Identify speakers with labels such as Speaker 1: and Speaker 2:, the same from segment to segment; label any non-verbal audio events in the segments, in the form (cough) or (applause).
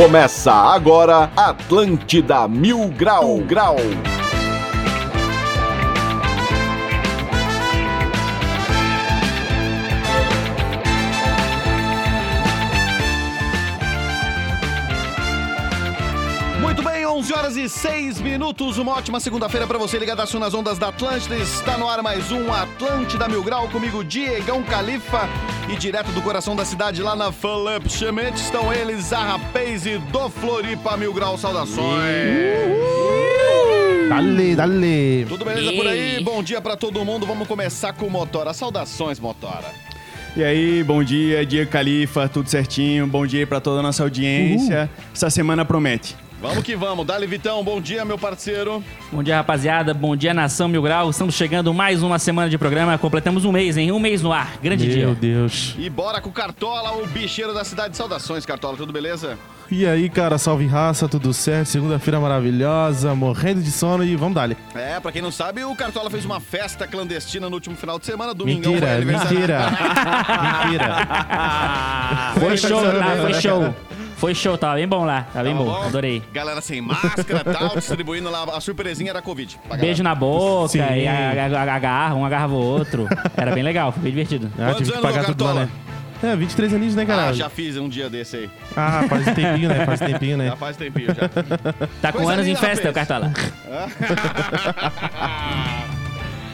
Speaker 1: Começa agora Atlântida Mil Grau Grau.
Speaker 2: 11 horas e 6 minutos. Uma ótima segunda-feira para você ligadaço nas ondas da Atlântida. Está no ar mais um Atlântida Mil Grau comigo, Diegão Califa. E direto do coração da cidade, lá na Philip Schmidt, estão eles, a Rapaze do Floripa Mil Grau. Saudações.
Speaker 3: Dale, dale.
Speaker 2: Tudo beleza por aí? Bom dia para todo mundo. Vamos começar com o Motora. Saudações, Motora.
Speaker 4: E aí, bom dia, Diego Califa, tudo certinho? Bom dia para toda a nossa audiência. Essa semana promete.
Speaker 2: Vamos que vamos. Dali Vitão, bom dia, meu parceiro.
Speaker 5: Bom dia, rapaziada. Bom dia, Nação Mil Grau. Estamos chegando mais uma semana de programa. Completamos um mês, hein? Um mês no ar. Grande
Speaker 3: Meu
Speaker 5: dia.
Speaker 3: Deus.
Speaker 2: E bora com o Cartola, o bicheiro da cidade. Saudações, Cartola. Tudo beleza?
Speaker 3: E aí, cara, salve raça, tudo certo? Segunda-feira maravilhosa, morrendo de sono e vamos dali.
Speaker 2: É, pra quem não sabe, o Cartola fez uma festa clandestina no último final de semana. Domingão
Speaker 3: Mentira,
Speaker 2: foi aniversário.
Speaker 3: mentira. (laughs) mentira.
Speaker 5: Foi show, tá? Foi show. Foi show, tava bem bom lá. Tá bem
Speaker 2: Tava
Speaker 5: bom. Adorei.
Speaker 2: Galera sem máscara e tal, (laughs) distribuindo lá. A surpresinha era Covid.
Speaker 5: Beijo na boca
Speaker 3: Sim.
Speaker 5: e a- a- a- agarra, um agarrava o outro. Era bem legal, foi bem divertido.
Speaker 3: Ah,
Speaker 2: Quantos
Speaker 3: tive que
Speaker 2: anos,
Speaker 3: pagar tudo lá,
Speaker 2: Cartola?
Speaker 3: né? É, 23 aninhos, né,
Speaker 2: Ah,
Speaker 3: caralho?
Speaker 2: já fiz um dia desse aí.
Speaker 3: Ah, faz tempinho, né? Faz tempinho, né?
Speaker 2: Já faz tempinho já.
Speaker 5: Tá com
Speaker 2: Coisa
Speaker 5: anos em festa,
Speaker 2: rapaz.
Speaker 5: Cartola. (laughs) (laughs)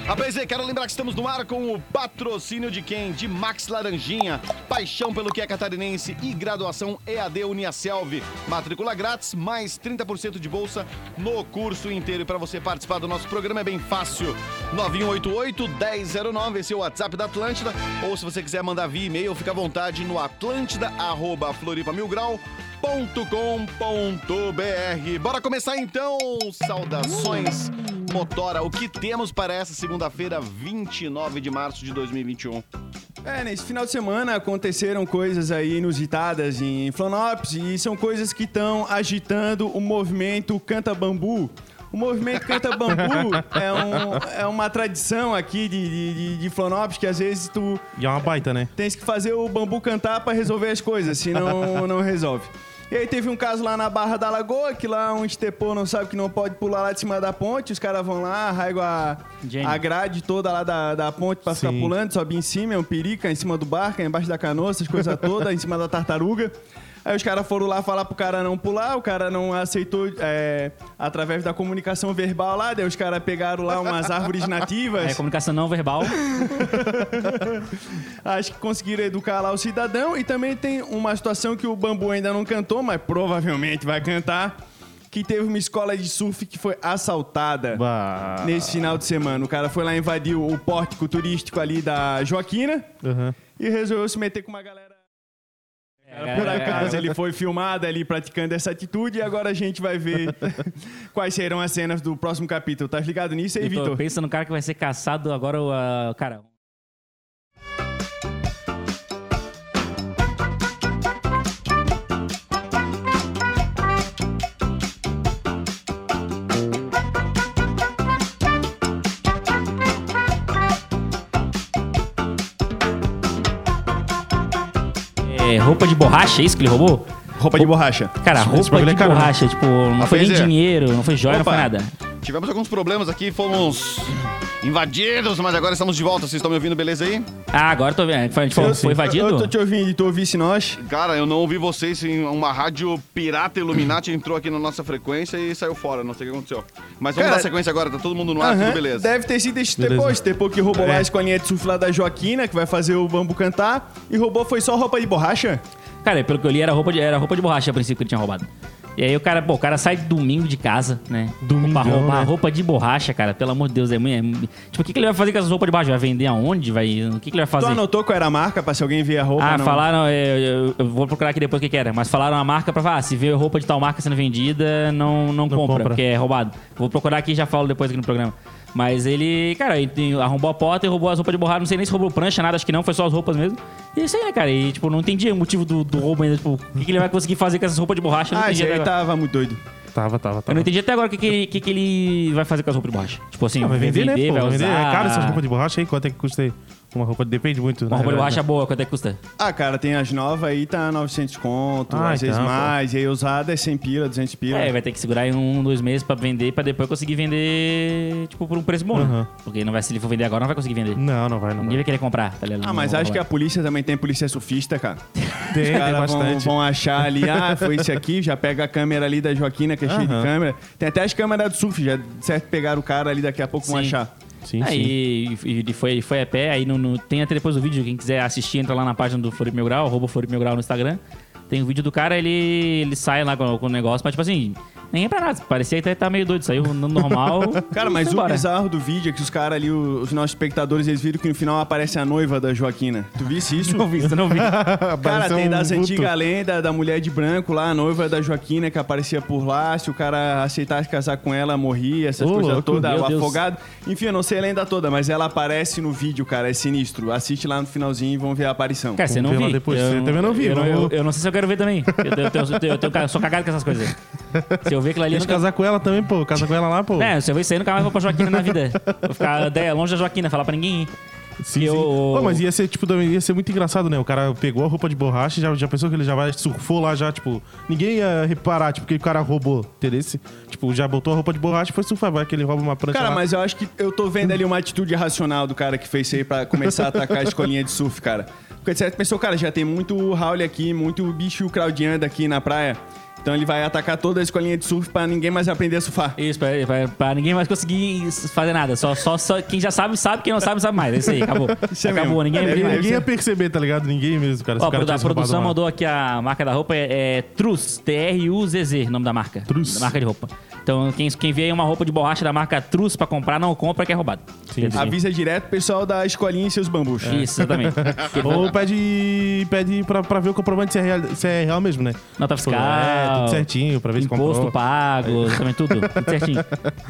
Speaker 2: Rapaz, quero lembrar que estamos no ar com o patrocínio de quem? De Max Laranjinha, paixão pelo que é catarinense e graduação EAD Uniaselv. Matrícula grátis, mais 30% de bolsa no curso inteiro. E para você participar do nosso programa é bem fácil. 9188-1009, esse é o WhatsApp da Atlântida. Ou se você quiser mandar via e-mail, fica à vontade no atlântida, arroba, floripamilgrau.com.br. Bora começar então, saudações Motora. O que temos para essa segunda-feira, 29 de março de 2021?
Speaker 4: É, nesse final de semana aconteceram coisas aí inusitadas em Florianópolis e são coisas que estão agitando o movimento Canta Bambu. O movimento Canta Bambu (laughs) é, um- é uma tradição aqui de, de, de, Florianópolis que às vezes tu
Speaker 3: E é uma baita, né?
Speaker 4: tens que fazer o bambu cantar pra resolver as coisas, senão não resolve. E aí teve um caso lá na Barra da Lagoa, que lá um estepô não sabe que não pode pular lá de cima da ponte, os caras vão lá, arraigam a,
Speaker 5: Gênio.
Speaker 4: a grade toda lá da, da ponte pra ficar
Speaker 3: Sim.
Speaker 4: pulando, sobe em cima, é um perica, em cima do barco, é embaixo da canoa, essas coisas todas, em cima da tartaruga. Aí os caras foram lá falar pro cara não pular, o cara não aceitou é, através da comunicação verbal lá, daí os caras pegaram lá umas árvores (laughs) nativas.
Speaker 5: É comunicação não verbal. (laughs)
Speaker 4: Acho que conseguiram educar lá o cidadão. E também tem uma situação que o Bambu ainda não cantou, mas provavelmente vai cantar. Que teve uma escola de surf que foi assaltada
Speaker 3: Bah.
Speaker 4: nesse final de semana. O cara foi lá invadir o pórtico turístico ali da Joaquina
Speaker 3: Aham.
Speaker 4: e resolveu se meter com uma galera. Por acaso ele foi filmado ali praticando essa atitude e agora a gente vai ver (laughs) quais serão as cenas do próximo capítulo. Tá ligado nisso aí, Vitor?
Speaker 5: pensando no cara que vai ser caçado agora, o ah, cara. É, roupa de borracha, é isso que ele roubou?
Speaker 4: Roupa de borracha.
Speaker 5: Cara,
Speaker 3: Esse
Speaker 5: roupa de
Speaker 3: é caro, né?
Speaker 5: borracha, tipo, não foi nem
Speaker 2: é.
Speaker 5: dinheiro, não foi joia, não
Speaker 2: Opa.
Speaker 5: foi nada.
Speaker 2: Tivemos alguns problemas aqui, fomos invadidos, mas agora estamos de volta. Vocês estão me ouvindo, beleza aí?
Speaker 5: Ah, agora eu tô vendo. Foi, a gente falou, foi invadido?
Speaker 4: Eu tô te ouvindo e tu ouvisse nós.
Speaker 2: Cara, eu não ouvi vocês em uma rádio pirata Illuminati entrou aqui na nossa frequência e saiu fora. Não sei o que aconteceu. Mas vamos
Speaker 4: Cara,
Speaker 2: dar sequência agora, tá todo mundo no ar,
Speaker 4: Aham,
Speaker 2: tudo beleza.
Speaker 4: Deve ter sido esse
Speaker 3: Beleza.
Speaker 4: Tepô, esse Tepô que roubou lá
Speaker 3: É.
Speaker 4: a escolinha de surf lá da Joaquina, que vai fazer o bambu cantar. E roubou foi só roupa de borracha?
Speaker 5: Cara, pelo que eu li, era roupa de, era roupa de borracha a princípio que ele tinha roubado. E aí o cara, pô, o cara sai domingo de casa, né?
Speaker 3: Domingão,
Speaker 5: Pra roubar
Speaker 3: né?
Speaker 5: roupa de borracha, cara. Pelo amor de Deus, é muito. é muito- tipo, o que, que ele vai fazer com essas roupas de borracha? Vai vender aonde? Vai. O que, que ele vai
Speaker 4: Tu
Speaker 5: fazer?
Speaker 4: anotou qual era a marca pra se alguém ver a roupa?
Speaker 5: Ah,
Speaker 4: não?
Speaker 5: falaram, é, eu, eu vou procurar aqui depois o que, que era, mas falaram a marca pra falar, ah, se vê roupa de tal marca sendo vendida, não, não, compra,
Speaker 3: compra.
Speaker 5: porque é roubado. Vou procurar aqui e já falo depois aqui no programa. Mas ele, cara, ele arrombou a porta e roubou as roupas de borracha. Não sei nem se roubou prancha, nada, acho que não, foi só as roupas mesmo. E é isso aí, né, cara? E, tipo, não entendi o motivo do, do roubo ainda. Tipo, o que, que ele vai conseguir fazer com essas roupas de borracha? Eu não
Speaker 4: Ah,
Speaker 5: entendi
Speaker 4: aí tava muito doido.
Speaker 3: Tava, tava,
Speaker 5: Eu
Speaker 3: tava.
Speaker 5: não entendi até agora o que, que, ele, que, que ele vai fazer com as roupas de borracha. Tipo assim,
Speaker 3: Ah, vai vender, né? Pô,
Speaker 5: vai
Speaker 3: vai vender.
Speaker 5: usar...
Speaker 3: É caro essas roupas de borracha aí? Quanto é que custa aí? Uma roupa depende muito.
Speaker 5: Uma
Speaker 3: né?
Speaker 5: roupa de borracha boa, quanto é que custa?
Speaker 4: Ah, cara, tem as novas aí, tá 900 conto,
Speaker 3: Ah,
Speaker 4: às vezes
Speaker 3: então, pô.
Speaker 4: mais. E aí usada é 100 pila, 200 pila.
Speaker 5: É, vai ter que segurar aí um, dois meses pra vender, pra depois conseguir vender, tipo, por um preço bom, né?
Speaker 3: Aham.
Speaker 5: Porque não vai, se ele for vender agora, não vai conseguir vender.
Speaker 3: Não, não vai, não
Speaker 5: Ninguém
Speaker 3: vai.
Speaker 5: vai querer comprar, tá ligado?
Speaker 4: Ah, mas
Speaker 5: Não
Speaker 4: acho que a polícia também tem polícia surfista, cara. (laughs)
Speaker 3: Tem,
Speaker 4: Os
Speaker 3: tem
Speaker 4: caras vão,
Speaker 3: bastante.
Speaker 4: vão achar ali, (laughs) ah, foi esse aqui, já pega a câmera ali da Joaquina, que é cheia de
Speaker 3: Aham.
Speaker 4: câmera. Tem até as câmeras do surf, já certo pegaram o cara ali, daqui a pouco vão
Speaker 5: Sim.
Speaker 4: achar.
Speaker 3: Sim, sim.
Speaker 5: Aí e, e foi, foi a pé, aí no, no- tem até depois o vídeo, quem quiser assistir, entra lá na página do Floripa Mil Grau, arroba Floripa Mil Grau no Instagram. Tem o vídeo do cara, ele, ele sai lá com, com o negócio, mas tipo assim, nem é pra nada. Parecia que tá meio doido, saiu no normal. (laughs)
Speaker 4: Cara, mas o bizarro do vídeo é que os caras ali, os nossos espectadores, eles viram que no final aparece a noiva da Joaquina. Tu visse isso?
Speaker 5: Não vi, isso não vi. (laughs)
Speaker 4: Cara, tem
Speaker 3: um
Speaker 4: das
Speaker 3: vulto.
Speaker 4: antigas lendas da mulher de branco lá, a noiva da Joaquina que aparecia por lá. Se o cara aceitasse casar com ela, morria, essas
Speaker 3: Ô,
Speaker 4: coisas
Speaker 3: louco.
Speaker 4: todas, o
Speaker 5: Deus.
Speaker 4: afogado. Enfim, eu não sei a lenda toda, mas ela aparece no vídeo, cara, é sinistro. Assiste lá no finalzinho e vão ver a aparição.
Speaker 5: Cara, você não
Speaker 3: ver lá
Speaker 5: vi.
Speaker 3: depois. Você também não vi,
Speaker 5: Eu, eu,
Speaker 3: vamos-
Speaker 5: eu não sei se eu quero ver também. Eu, eu, tenho- eu, tenho- eu tenho- sou cagado com essas coisas. Se eu ver aquilo ali, eu
Speaker 3: Deixa
Speaker 5: nunca...
Speaker 3: casar com ela também, pô. Casa com ela lá, pô.
Speaker 5: É, se eu ver isso aí, nunca mais vou pra Joaquina na vida. Vou ficar longe da Joaquina, falar pra ninguém.
Speaker 3: Sim,
Speaker 5: eu-
Speaker 3: Pô, mas ia ser, tipo, também ia ser muito engraçado, né? O cara pegou a roupa de borracha e já, já pensou que ele já vai, surfou lá já, tipo, ninguém ia reparar, tipo, que o cara roubou, entendeu? Tipo, já botou a roupa de borracha e foi surfar, vai que ele rouba uma prancha
Speaker 4: Cara,
Speaker 3: lá.
Speaker 4: mas eu acho que eu tô vendo ali uma atitude irracional do cara que fez isso aí pra começar a atacar a escolinha de surf, cara. Porque de certo pensou, cara, já tem muito Raul aqui, muito bicho craudiando aqui na praia. Então ele vai atacar toda a escolinha de surf pra ninguém mais aprender a surfar.
Speaker 5: Isso, pra, pra, pra ninguém mais conseguir fazer nada. Só, só, só quem já sabe, sabe. Quem não sabe, sabe mais. É isso aí, acabou. (laughs)
Speaker 4: Isso é
Speaker 5: acabou,
Speaker 4: mesmo.
Speaker 5: ninguém
Speaker 4: É,
Speaker 5: vai
Speaker 3: Ninguém, ia perceber, tá ligado? Ninguém mesmo, cara.
Speaker 5: Ó,
Speaker 3: cara
Speaker 5: a produção mandou aqui a marca da roupa, é, é Truz, T-R-U-Z-Z, o nome da marca.
Speaker 3: Truz.
Speaker 5: Marca de roupa. Então, quem, quem vê aí uma roupa de borracha da marca Truz pra comprar, não compra que é roubado.
Speaker 3: Sim,
Speaker 5: Entendeu?
Speaker 4: Avisa direto o pessoal da escolinha e seus bambus.
Speaker 5: Isso, exatamente. (laughs)
Speaker 3: Ou pede, pede pra, pra ver o comprovante se é real, se é real mesmo, né?
Speaker 5: Nota
Speaker 3: Tipo,
Speaker 5: fiscal.
Speaker 3: É, tudo certinho, pra ver se
Speaker 5: Imposto
Speaker 3: comprou.
Speaker 5: pago, também tudo, tudo (laughs) certinho.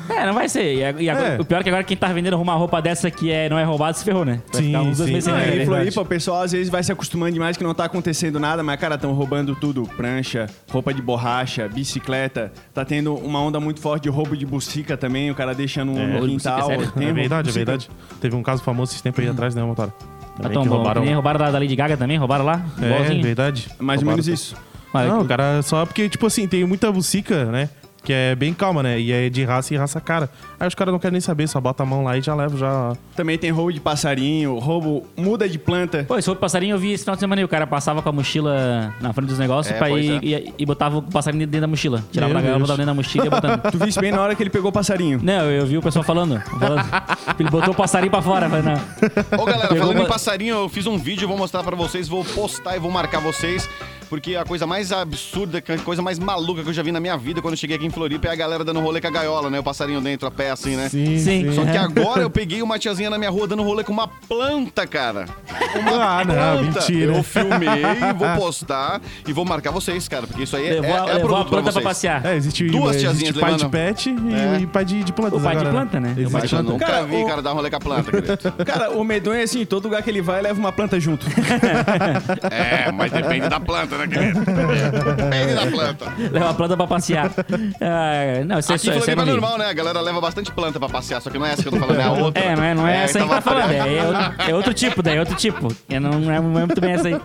Speaker 5: É, não vai ser. E ag- e agora-
Speaker 3: É.
Speaker 5: O pior é que agora quem tá vendendo uma roupa dessa que é, não é roubado se ferrou, né? Vai
Speaker 3: Sim,
Speaker 5: ficar uns dois
Speaker 3: sim.
Speaker 5: meses sem
Speaker 4: Não,
Speaker 3: É verdade.
Speaker 4: Floripa, o pessoal às vezes vai se acostumando demais que não tá acontecendo nada, mas, cara, estão roubando tudo. Prancha, roupa de borracha, bicicleta. Tá tendo uma onda muito forte de roubo de bucica também, o cara deixa no, no quintal.
Speaker 5: bucica, sério?
Speaker 4: Tem
Speaker 3: É verdade, é
Speaker 4: bucica.
Speaker 3: verdade. Teve um caso famoso esse tempo aí atrás, né, Motora?
Speaker 5: Tá tão bom.
Speaker 3: roubaram.
Speaker 5: Nem roubaram da, da Lady Gaga também, roubaram lá?
Speaker 3: É,
Speaker 5: Igualzinho.
Speaker 3: verdade.
Speaker 4: Mais ou
Speaker 3: Roubaram.
Speaker 4: menos isso.
Speaker 5: Mas-
Speaker 3: Não, o cara só porque, tipo assim, tem muita bucica, né? Que é bem calma, né? E é de raça e raça cara. Aí os caras não querem nem saber, só bota a mão lá e já leva, já.
Speaker 4: Também tem roubo de passarinho, roubo, muda de planta.
Speaker 5: Pô, esse outro passarinho eu vi esse final de semana aí. O cara passava com a mochila na frente dos negócios
Speaker 2: É,
Speaker 5: pra ir, e, e botava o passarinho dentro da mochila. Tirava
Speaker 3: Meu
Speaker 5: da gaiola, botava dentro da mochila e ia botando. (laughs)
Speaker 4: Tu viste bem na hora que ele pegou o passarinho.
Speaker 5: Não, eu vi o pessoal falando. falando. Ele botou o passarinho pra fora. Falei, não.
Speaker 2: Ô, galera,
Speaker 5: Pegou
Speaker 2: falando em passarinho, eu fiz um vídeo, vou mostrar pra vocês, vou postar e vou marcar vocês, porque a coisa mais absurda, a coisa mais maluca que eu já vi na minha vida quando eu cheguei aqui em Floripa é a galera dando rolê com a gaiola, né? O passarinho dentro, a pé assim, né?
Speaker 3: Sim,
Speaker 5: Sim.
Speaker 2: Só que
Speaker 5: É.
Speaker 2: agora eu (laughs) peguei uma tiazinha na minha rua dando rolê com uma planta, cara. Uma
Speaker 3: Ah, não, mentira.
Speaker 2: Eu filmei, vou postar e vou marcar vocês, cara, porque isso aí é,
Speaker 5: Levou,
Speaker 2: é,
Speaker 5: a-
Speaker 2: é
Speaker 5: levou a
Speaker 2: produto
Speaker 5: planta pra
Speaker 2: vocês.
Speaker 5: passear.
Speaker 3: É, existe,
Speaker 2: Duas
Speaker 3: existe
Speaker 2: tiazinhas
Speaker 3: pai de pet e,
Speaker 2: É.
Speaker 3: e pai de, de plantas.
Speaker 5: O pai de
Speaker 3: agora,
Speaker 5: planta, né? O
Speaker 3: Existe
Speaker 5: pai
Speaker 2: Mas eu
Speaker 3: planta.
Speaker 2: nunca
Speaker 4: Cara,
Speaker 2: vi,
Speaker 4: o-
Speaker 2: cara, dar rolê com a planta, querido.
Speaker 4: Cara, o medonho é assim, todo lugar que ele vai, leva uma planta junto. (laughs)
Speaker 2: É, mas depende da planta, né, querido? Depende da planta.
Speaker 5: Leva a planta pra passear. (laughs) Ah, não, isso é
Speaker 2: Aqui
Speaker 5: isso
Speaker 2: Floripa é
Speaker 5: eu vi.
Speaker 2: normal, né? A galera leva bastante planta pra passear, só que não é essa que eu tô falando, é a (laughs) outra.
Speaker 5: É, não é, não é, essa aí que
Speaker 2: tava
Speaker 5: tá falando. É, é outro, é outro tipo, daí é outro tipo. É, não, não é muito bem essa aí.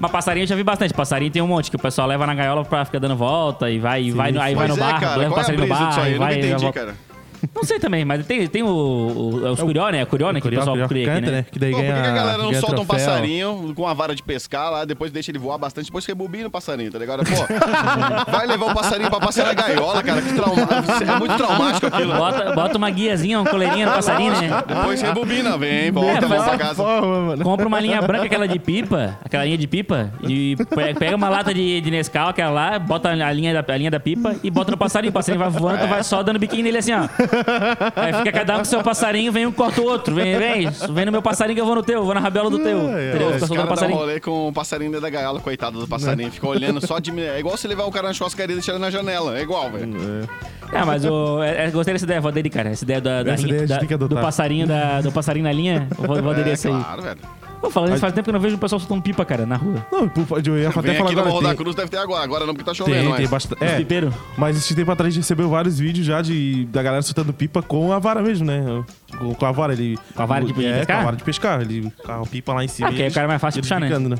Speaker 5: Mas passarinho eu já vi bastante. Passarinho tem um monte, que o pessoal leva na gaiola pra ficar dando volta e vai, e vai, aí vai no
Speaker 2: é,
Speaker 5: bar,
Speaker 2: cara,
Speaker 5: leva o
Speaker 2: é
Speaker 5: passarinho no bar,
Speaker 2: aí? Eu nunca
Speaker 5: vai. e
Speaker 2: entendi, cara.
Speaker 5: Não sei também, mas tem, tem o, o, é os curió, né? Curió, né? Que o pessoal cria aqui,
Speaker 3: canta,
Speaker 5: né?
Speaker 3: né? Que daí
Speaker 2: Pô, por que
Speaker 3: ganha,
Speaker 2: que a galera não
Speaker 3: ganha
Speaker 2: solta um
Speaker 3: troféu.
Speaker 2: passarinho com a vara de pescar lá, depois deixa ele voar bastante, depois rebobina o passarinho, tá ligado? Pô, (laughs) vai levar o passarinho pra passear na gaiola, cara, que trauma... é muito traumático aquilo.
Speaker 5: Bota, bota uma guiazinha, uma coleirinha no passarinho, né?
Speaker 2: Depois rebobina, vem, volta,
Speaker 5: É,
Speaker 2: volta pra casa.
Speaker 3: Porra.
Speaker 5: Compra uma linha branca, aquela de pipa, aquela linha de pipa, e pe- pega uma lata de, de Nescau, aquela lá, bota a linha, da, a linha da pipa e bota no passarinho. O passarinho vai voando, tu vai só dando biquinho nele assim, ó. (laughs) Aí fica cada um com seu passarinho, vem um, corta o outro. Vem, vem, vem no meu passarinho que eu vou no teu, vou na rabiola do teu.
Speaker 3: Ai.
Speaker 5: Entendeu?
Speaker 2: Esse cara dá um
Speaker 5: passarinho.
Speaker 2: rolê com o passarinho dentro da gaiola, coitado do passarinho. Fica olhando só de... É igual você levar o cara na churrascaria e deixar ele na janela. É igual, velho.
Speaker 5: Ah, mas o, é, é, gostei dessa ideia, vou aderir, cara. Essa ideia, da, da
Speaker 3: Essa
Speaker 5: rinha-
Speaker 3: ideia
Speaker 5: da- do passarinho, da, do passarinho na linha, eu vou, vou aderir
Speaker 2: É,
Speaker 5: essa aí.
Speaker 2: claro, velho.
Speaker 5: Pô, falando isso, faz tempo que eu não vejo o pessoal soltando pipa, cara, na rua.
Speaker 3: Não, eu ia até
Speaker 2: Vem
Speaker 3: falar
Speaker 2: aqui no
Speaker 3: agora.
Speaker 2: Morro da
Speaker 3: Tem,
Speaker 2: Cruz, deve ter agora. Agora não, porque tá chovendo,
Speaker 3: tem,
Speaker 2: mas...
Speaker 3: tem bastante. É,
Speaker 5: pipeiros.
Speaker 3: mas esse tempo atrás a gente recebeu vários vídeos já de, da galera soltando pipa com a vara mesmo, né? Com, com a vara, ele.
Speaker 5: Com a vara de
Speaker 3: é,
Speaker 5: pescar?
Speaker 3: com a vara de pescar. Ele a pipa lá em cima.
Speaker 5: Ah, aí
Speaker 3: eles-
Speaker 5: o cara é mais fácil de
Speaker 3: eles
Speaker 5: puxar, né?
Speaker 3: né?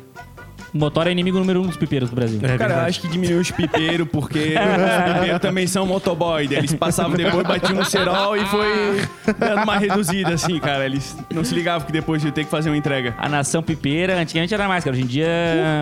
Speaker 5: O motor é inimigo número um dos pipeiros do Brasil.
Speaker 3: É,
Speaker 4: Cara, eu acho que diminuiu os pipeiros, porque os pipeiros também são motoboy. daí Eles passavam depois, batiam um cerol e foi dando uma reduzida, assim, cara. Eles não se ligavam que depois ia ter que fazer uma entrega.
Speaker 5: A nação pipeira, antigamente era mais, cara. Hoje em dia,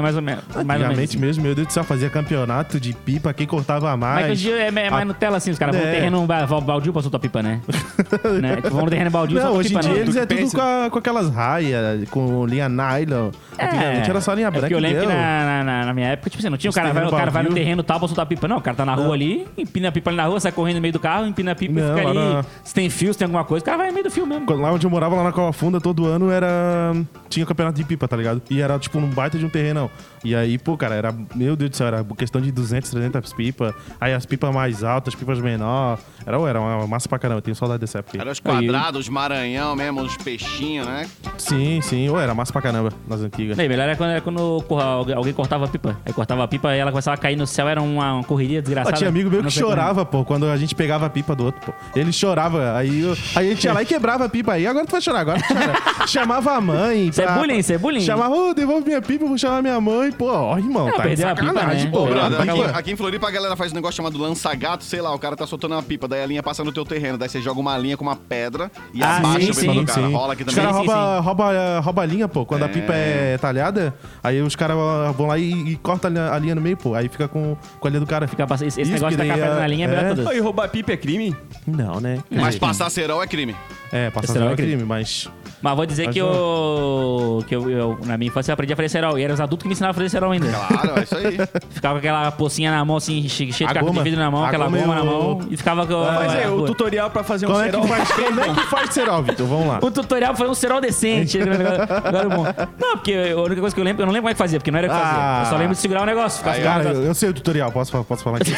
Speaker 5: mais ou menos. Mais ou menos.
Speaker 3: Antigamente mesmo, meu Deus do céu, fazia campeonato de pipa, quem cortava
Speaker 5: Mas
Speaker 3: mais.
Speaker 5: hoje em dia é, é mais Nutella, assim. Os caras vão no
Speaker 3: É.
Speaker 5: terreno ba- baldio pra soltar pipa, né? (laughs) né? Tipo, vão no terreno baldio e
Speaker 3: Não, hoje em
Speaker 5: pipa,
Speaker 3: dia
Speaker 5: né?
Speaker 3: eles é
Speaker 4: Tu
Speaker 3: tudo com, a- com aquelas raias, com linha nylon. Antigamente era só linha
Speaker 5: é
Speaker 3: branca
Speaker 5: porque eu lembro que na, na- na- minha época, tipo assim, não tinha o cara, vai, o cara vai no terreno tal pra soltar pipa. Não, o cara tá na rua ali, empina a pipa ali na rua, sai correndo no meio do carro, empina a pipa
Speaker 3: Não,
Speaker 5: e fica ali.
Speaker 3: na-
Speaker 5: Se tem fio, se tem alguma coisa, o cara vai no meio do fio mesmo.
Speaker 3: Quando- Lá onde eu morava, lá na Cova Funda, todo ano era. Tinha campeonato de pipa, tá ligado? E era tipo num baita de um terrenão. E aí, pô, cara, era. Meu Deus do céu, era questão de 200, 300 pipas. Aí as pipas mais altas, as pipas menor. Era, era uma massa pra caramba, eu tenho saudade dessa época. aí.
Speaker 2: Era os quadrados, os maranhão mesmo, os peixinhos, né?
Speaker 3: Sim, sim. Ô, era massa pra caramba nas antigas.
Speaker 5: Não, e melhor era quando, era quando alguém cortava a pipa. Aí cortava a pipa e ela começava a cair no céu, era uma, uma correria
Speaker 3: Ó,
Speaker 5: desgraçada.
Speaker 3: tinha amigo meu que
Speaker 5: como.
Speaker 3: chorava, pô, quando a gente pegava a pipa do outro, pô. Ele chorava, aí, eu- aí a gente ia lá e (laughs) quebrava a pipa aí. Agora tu vai chorar, agora tu chora. Chamava a mãe.
Speaker 5: Isso é
Speaker 3: pra-
Speaker 5: bullying, isso é bullying.
Speaker 3: Chamava, ô, devolve minha pipa, eu vou chamar minha mãe. Pô, ó, irmão,
Speaker 5: É,
Speaker 3: tá
Speaker 5: a pipa, né?
Speaker 3: pô.
Speaker 2: Aqui, aqui em Floripa a galera faz um negócio chamado lança-gato, sei lá, o cara tá soltando uma pipa, daí a linha passa no teu terreno, daí você joga uma linha com uma pedra e
Speaker 5: Ah,
Speaker 2: abaixa
Speaker 5: sim,
Speaker 2: o
Speaker 5: sim,
Speaker 2: do cara.
Speaker 3: sim.
Speaker 2: Rola aqui
Speaker 3: Os
Speaker 2: também.
Speaker 3: caras
Speaker 5: Sim,
Speaker 3: roubam rouba, rouba a linha, pô. Quando a pipa é talhada, aí os caras vão lá e, e cortam a linha, a linha no meio, pô. Aí fica com, com a linha do cara.
Speaker 5: Fica esse esse
Speaker 3: Isso,
Speaker 5: negócio de tacar pedra
Speaker 3: é-
Speaker 5: na linha é melhor
Speaker 3: é.
Speaker 4: Ô, e roubar pipa é crime?
Speaker 3: Não, né?
Speaker 2: Mas passar cerol é crime.
Speaker 3: É, passar cerol é
Speaker 5: é crime.
Speaker 3: crime, mas...
Speaker 5: Mas vou dizer
Speaker 3: Mas
Speaker 5: que, eu, que eu, eu- na minha infância, eu aprendi a fazer cerol. E eram os adultos que me ensinavam a fazer cerol ainda.
Speaker 2: Claro, é isso aí. (laughs)
Speaker 5: Ficava com aquela pocinha na mão, assim, che- cheia
Speaker 3: A
Speaker 5: de caco de vidro na mão,
Speaker 3: A
Speaker 5: aquela
Speaker 3: goma
Speaker 5: goma
Speaker 3: e
Speaker 5: na mão. E ficava com...
Speaker 4: Mas é,
Speaker 5: a-
Speaker 4: o tutorial pra fazer um
Speaker 3: Como é, que
Speaker 4: cerol.
Speaker 3: faz, como é que faz cerol, Vitor? Vamos lá.
Speaker 5: O tutorial foi um cerol decente. (laughs) Agora, bom. Não, porque a única coisa que eu lembro, eu não lembro como é que fazia, porque não era eu que fazia.
Speaker 3: Ah.
Speaker 5: Eu só lembro de segurar o negócio. Ficar
Speaker 2: Aí,
Speaker 3: Cara,
Speaker 5: o
Speaker 3: eu, eu sei o tutorial, posso, posso falar aqui?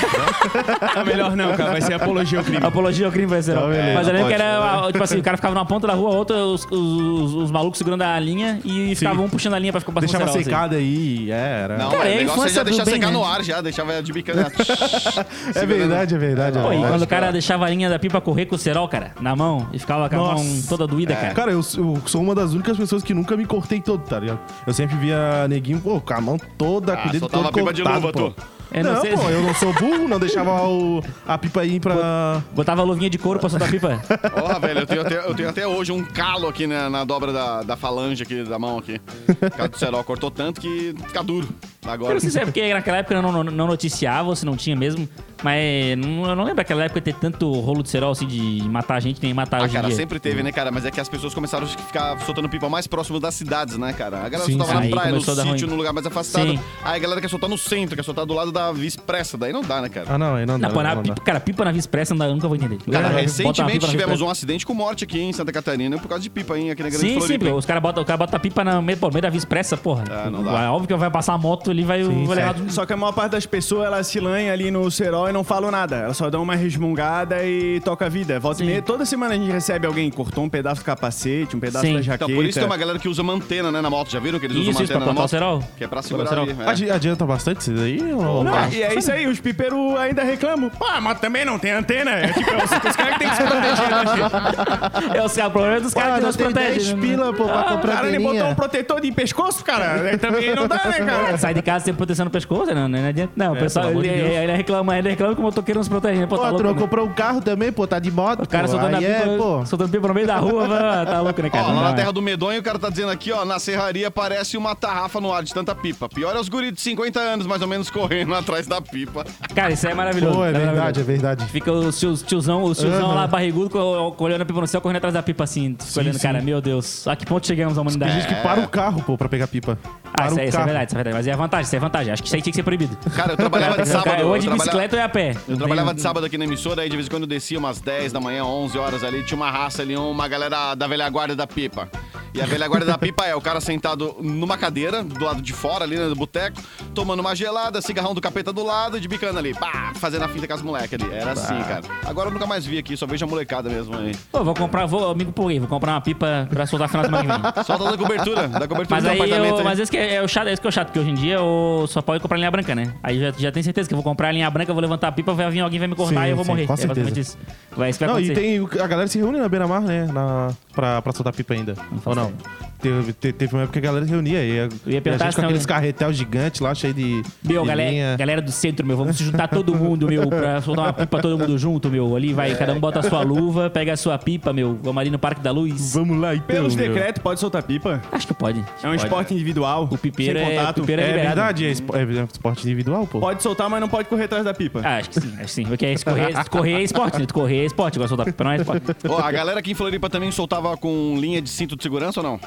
Speaker 4: É (laughs) melhor não, cara. Vai ser apologia ao crime.
Speaker 5: Apologia ao crime vai ser.
Speaker 3: Tá, beleza,
Speaker 5: Mas eu lembro que era, tipo assim, o cara ficava numa ponta da rua, a outra, os, os, os malucos segurando a linha e ficavam um puxando a linha pra ficar passando
Speaker 3: Deixava
Speaker 5: cerol, assim.
Speaker 3: secada aí, é, era...
Speaker 2: Não,
Speaker 5: Cara,
Speaker 2: é,
Speaker 5: é
Speaker 2: o negócio é
Speaker 5: infância
Speaker 2: já
Speaker 5: do
Speaker 2: deixar
Speaker 5: bem,
Speaker 2: secar
Speaker 5: né?
Speaker 2: no ar já, deixava de bicana. (laughs)
Speaker 3: é verdade, é verdade. é
Speaker 5: Pô, e
Speaker 3: verdade.
Speaker 5: quando o cara deixava a linha da pipa correr com o cerol, cara, na mão, e ficava com a mão
Speaker 3: Nossa.
Speaker 5: toda doída, cara.
Speaker 3: Cara, eu, eu sou uma das únicas pessoas que nunca me cortei todo, tá ligado? Eu sempre via neguinho, pô, com a mão toda,
Speaker 2: Ah, soltava
Speaker 3: todo
Speaker 2: a pipa de luva,
Speaker 3: pô.
Speaker 2: tu.
Speaker 5: Eu não
Speaker 3: não,
Speaker 5: sei
Speaker 3: pô, eu não sou burro, não deixava o, a pipa ir pra...
Speaker 5: Botava a luvinha de couro pra soltar a pipa. (laughs)
Speaker 2: Porra, velho, eu tenho, até, eu tenho até hoje um calo aqui na, na dobra da, da falange aqui, da mão aqui. O cara do cerol cortou tanto que fica duro.
Speaker 5: Eu
Speaker 2: Agora.
Speaker 5: não sei se é porque naquela época eu não, não, não noticiava ou se não tinha mesmo, mas não, eu não lembro daquela época ter tanto rolo de cerol assim de matar gente nem matar
Speaker 2: Ah,
Speaker 5: hoje em
Speaker 2: cara,
Speaker 5: dia.
Speaker 2: sempre teve, né, cara? Mas é que as pessoas começaram a ficar soltando pipa mais próximo das cidades, né, cara? A galera
Speaker 3: Sim,
Speaker 2: soltava na praia, no
Speaker 5: a
Speaker 2: sítio,
Speaker 5: ruim.
Speaker 2: num lugar mais afastado.
Speaker 5: Sim.
Speaker 2: Aí a galera quer soltar no centro, quer soltar do lado da Via Expressa. Daí não dá, né, cara?
Speaker 3: Ah, não, aí não dá.
Speaker 5: Não, na
Speaker 3: não dá.
Speaker 5: cara, pipa na Via Expressa não dá- eu nunca vou entender.
Speaker 2: Cara,
Speaker 5: uma
Speaker 2: recentemente
Speaker 5: na
Speaker 2: tivemos um acidente com morte aqui em Santa Catarina por causa de pipa, hein? Aqui na Grande
Speaker 5: Sim, sim,
Speaker 2: Floripa.
Speaker 5: porque os caras botam, o cara bota a pipa no meio, pô, no meio da Via Expressa, porra.
Speaker 2: Ah, não dá.
Speaker 5: É óbvio que vai passar a moto ali, vai, vai levar tudo.
Speaker 4: Só que a maior parte das pessoas, elas se lanham ali no cerol e não falam nada. Elas só dão uma resmungada e toca a vida. Volta e
Speaker 5: Sim.
Speaker 4: meia, toda semana a gente recebe alguém que cortou um pedaço do capacete, um pedaço
Speaker 5: Sim.
Speaker 4: da jaqueta.
Speaker 2: Então, por isso tem uma galera que usa mantena, né, na moto. Já viram que eles
Speaker 5: Isso,
Speaker 2: usam
Speaker 5: isso, pra
Speaker 2: mantena na
Speaker 5: plantar o
Speaker 2: moto?
Speaker 5: cerol.
Speaker 2: Que é pra segurar ali. é.
Speaker 3: Adi- Adianta bastante isso daí? Ou
Speaker 4: Não, e é isso aí, os pipeiros ainda reclamam. Pá, mas também não tem antena. É tipo, é os, os caras que tem que se proteger, né? (laughs)
Speaker 5: É o problema é dos caras que não se protegem. né?
Speaker 3: pila, pô, pra
Speaker 4: O
Speaker 3: comprar
Speaker 4: cara nem botou um protetor de pescoço, cara. Também não dá, né, cara? (laughs)
Speaker 5: Sai de casa sem proteção no pescoço, não, não adianta. Não, o pessoal,
Speaker 3: pelo amor
Speaker 5: ele,
Speaker 3: Deus.
Speaker 5: ele reclama, ele reclama que o motoqueiro não se protege. né? Pô, tá
Speaker 3: tu não
Speaker 5: né?
Speaker 3: comprou um carro também, pô, tá de moto,
Speaker 5: O cara
Speaker 3: pô.
Speaker 5: soltando pipa,
Speaker 3: é, pô.
Speaker 5: soltando pipa no meio da rua, tá louco, né, cara?
Speaker 2: Ó, lá na
Speaker 5: né?
Speaker 2: Terra do Medonho, o cara tá dizendo aqui, ó, na serraria parece uma tarrafa no ar de tanta pipa. Pior é os guris de 50 anos, mais ou menos, correndo atrás da pipa.
Speaker 5: Cara, isso aí é maravilhoso.
Speaker 3: Pô, é verdade, é
Speaker 5: maravilhoso.
Speaker 3: verdade.
Speaker 5: Fica o tios- tiozão, o tiozão lá, barrigudo, olhando a pipa no céu, correndo atrás da pipa assim, olhando,
Speaker 3: sim.
Speaker 5: cara, meu Deus, a que ponto chegamos a
Speaker 3: Tem
Speaker 5: humanidade?
Speaker 3: gente que para o carro, pô, pra pegar pipa.
Speaker 5: Ah, isso, aí, isso é verdade, isso é verdade. Mas é vantagem, isso é vantagem. Acho que isso aí tinha que ser proibido.
Speaker 2: Cara, eu trabalhava de sábado.
Speaker 5: ou
Speaker 2: eu
Speaker 5: é de bicicleta ou é a pé.
Speaker 2: Eu trabalhava de sábado aqui na emissora, aí de vez em quando eu descia umas 10 da manhã, 11 horas ali, tinha uma raça ali, uma galera da velha guarda da pipa. E a velha guarda da pipa é o cara sentado numa cadeira, do lado de fora, ali né, do boteco, tomando uma gelada, cigarrão do capeta do lado e de bicando ali, pá, fazendo a fita com as moleques ali. Era assim, cara. Agora eu nunca mais vi aqui, só vejo a molecada mesmo aí.
Speaker 5: Pô, vou comprar, vou, amigo empolguei, vou comprar uma pipa pra soltar no final da semana que vem. (laughs)
Speaker 2: Solta da cobertura, da cobertura
Speaker 5: Mas
Speaker 2: do
Speaker 5: aí,
Speaker 2: apartamento.
Speaker 5: eu,
Speaker 2: aí.
Speaker 5: mas esse que é, é o chato, esse que é o chato, porque hoje em dia eu só pode comprar linha branca, né? Aí já, já tenho certeza que eu vou comprar a linha branca, eu vou levantar a pipa, vai vir alguém, vai me cortar
Speaker 3: Sim,
Speaker 5: e eu vou
Speaker 3: sim,
Speaker 5: morrer.
Speaker 3: com
Speaker 5: é basicamente
Speaker 3: certeza.
Speaker 5: isso. Vai, isso vai
Speaker 3: Não, e
Speaker 5: acontecer.
Speaker 3: tem. o- A galera se reúne na beira-mar, né? Na, pra, pra soltar pipa ainda. Ou não? Teve, te- teve uma época que a galera reunia aí.
Speaker 5: ia
Speaker 3: E a gente com
Speaker 5: não-
Speaker 3: aqueles carretel gigantes lá, cheio de.
Speaker 5: Meu,
Speaker 3: de
Speaker 5: galera,
Speaker 3: linha.
Speaker 5: galera do centro, meu, vamos se juntar todo mundo, meu, pra (laughs) soltar uma pipa todo mundo junto, meu. Ali vai, cada um bota a sua luva, pega a sua pipa, meu. Vamos ali no Parque da Luz.
Speaker 3: Vamos lá, então.
Speaker 4: Pelos
Speaker 3: meu.
Speaker 4: decretos, pode soltar pipa.
Speaker 5: Acho que pode.
Speaker 4: É um
Speaker 5: Pode.
Speaker 4: esporte individual.
Speaker 5: O pipeiro
Speaker 4: sem
Speaker 5: é-
Speaker 4: contato.
Speaker 5: o pipeiro
Speaker 3: É
Speaker 5: liberado.
Speaker 3: verdade, é, espo- é esporte individual, pô.
Speaker 4: Pode soltar, mas não pode correr atrás da pipa.
Speaker 5: Ah, acho que sim, acho que sim. Porque é, correr, correr é esporte, né? Correr é esporte, agora soltar pipa não é esporte.
Speaker 2: Ó, a galera aqui em Floripa também soltava com linha de cinto de segurança ou não?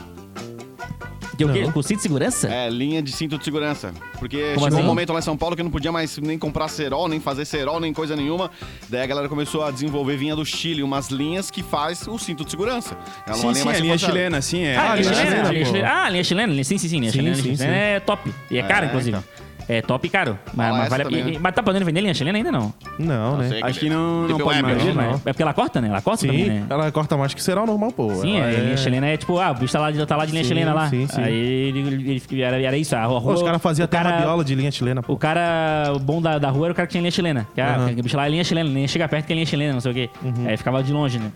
Speaker 5: Que o quê? Com cinto de segurança?
Speaker 2: É, linha de cinto de segurança. Porque
Speaker 5: Como
Speaker 2: chegou
Speaker 5: assim?
Speaker 2: um momento lá em São Paulo que não podia mais nem comprar cerol, nem fazer cerol, nem coisa nenhuma. Daí a galera começou a desenvolver, vinha do Chile, umas linhas que faz o cinto de segurança. Ela é
Speaker 4: sim, sim, a linha chilena, sim, é.
Speaker 5: Ah,
Speaker 3: Ah,
Speaker 5: linha chilena,
Speaker 3: chilena,
Speaker 5: linha
Speaker 3: pô.
Speaker 5: chilena. Ah, linha chilena, sim, sim, sim, linha
Speaker 3: Sim,
Speaker 5: chilena.
Speaker 3: sim,
Speaker 5: linha
Speaker 3: sim.
Speaker 5: chilena é top. E é caro,
Speaker 2: É,
Speaker 5: inclusive.
Speaker 2: então.
Speaker 5: É top e caro. Mas, mas, vale a
Speaker 2: também,
Speaker 5: pena.
Speaker 2: né?
Speaker 5: mas tá podendo vender linha chilena ainda não?
Speaker 3: Não, né?
Speaker 4: Acho que não, não
Speaker 2: Tipo
Speaker 4: pode
Speaker 2: Weber,
Speaker 4: mais.
Speaker 5: Não,
Speaker 3: não.
Speaker 5: É porque ela corta, né? Ela corta também,
Speaker 3: Sim,
Speaker 5: né?
Speaker 3: ela corta mais que será normal, pô.
Speaker 5: Sim,
Speaker 3: é-
Speaker 5: linha chilena é tipo, ah, o bicho tá lá, de- tá lá de linha
Speaker 3: Sim,
Speaker 5: chilena lá.
Speaker 3: sim, sim.
Speaker 5: Aí ele, ele, ele- era, era isso, a rua.
Speaker 3: Pô, os caras faziam
Speaker 5: o
Speaker 3: até
Speaker 5: cara-
Speaker 3: rabiola de linha chilena, pô.
Speaker 5: O cara bom da, da rua era o cara que tinha linha chilena. Que, ah,
Speaker 3: Aham.
Speaker 5: o bicho lá é linha chilena, nem chega perto que é linha chilena, não sei o quê.
Speaker 3: Uhum.
Speaker 5: Aí ficava de longe, né?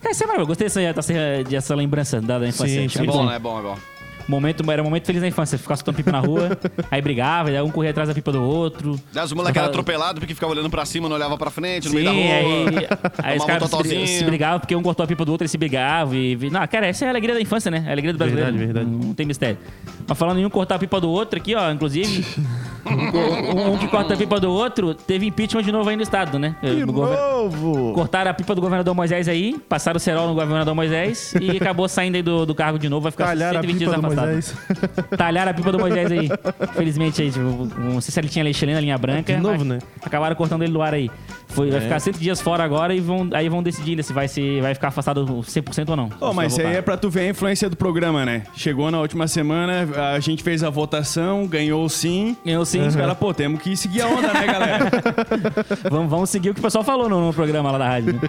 Speaker 5: Cara, isso é maravilhoso. Gostei dessa, dessa, dessa lembrança da, da infância.
Speaker 3: Sim,
Speaker 2: É bom, né? É bom, é bom.
Speaker 5: Momento, era um momento feliz na infância. Ficar soltando pipa na rua, aí brigava, aí um corria atrás da pipa do outro.
Speaker 2: Daí os moleques eram atropelados porque ficava olhando pra cima, não olhava pra frente, no
Speaker 5: Sim,
Speaker 2: meio da rua.
Speaker 5: aí, aí (laughs) os
Speaker 2: um
Speaker 5: caras se, se brigavam porque um cortou a pipa do outro e se brigavam. E, não, cara, essa é a alegria da infância, né? A alegria do brasileiro.
Speaker 3: Verdade, verdade.
Speaker 5: Não, não tem mistério. Mas falando em um cortar a pipa do outro aqui, ó, inclusive, um, que corta a pipa do outro, teve impeachment de novo aí no estado, né?
Speaker 3: De
Speaker 5: No
Speaker 3: novo!
Speaker 5: Cortaram a pipa do governador Moisés aí, passaram o cerol no governador Moisés e acabou saindo aí do, do cargo de novo, vai ficar
Speaker 3: Talharam a
Speaker 5: 120
Speaker 3: pipa
Speaker 5: dias
Speaker 3: do
Speaker 5: afastado.
Speaker 3: Moisés. (laughs)
Speaker 5: Talharam a pipa do Moisés aí. Felizmente aí, tipo, não sei se ele tinha linha chilena, linha branca.
Speaker 3: De novo, né?
Speaker 5: Acabaram cortando ele do ar aí. Foi, Vai ficar 100 dias fora agora e vão, aí vão decidir se vai, se vai ficar afastado 100% ou não.
Speaker 4: Ô, mas isso aí é pra tu ver a influência do programa, né? Chegou na última semana, a gente fez a votação, ganhou sim.
Speaker 5: Eu sim.
Speaker 4: Os caras, pô, temos que seguir a onda, né, galera? (laughs)
Speaker 5: vamos, vamos seguir o que o pessoal falou no, no programa lá da rádio. né?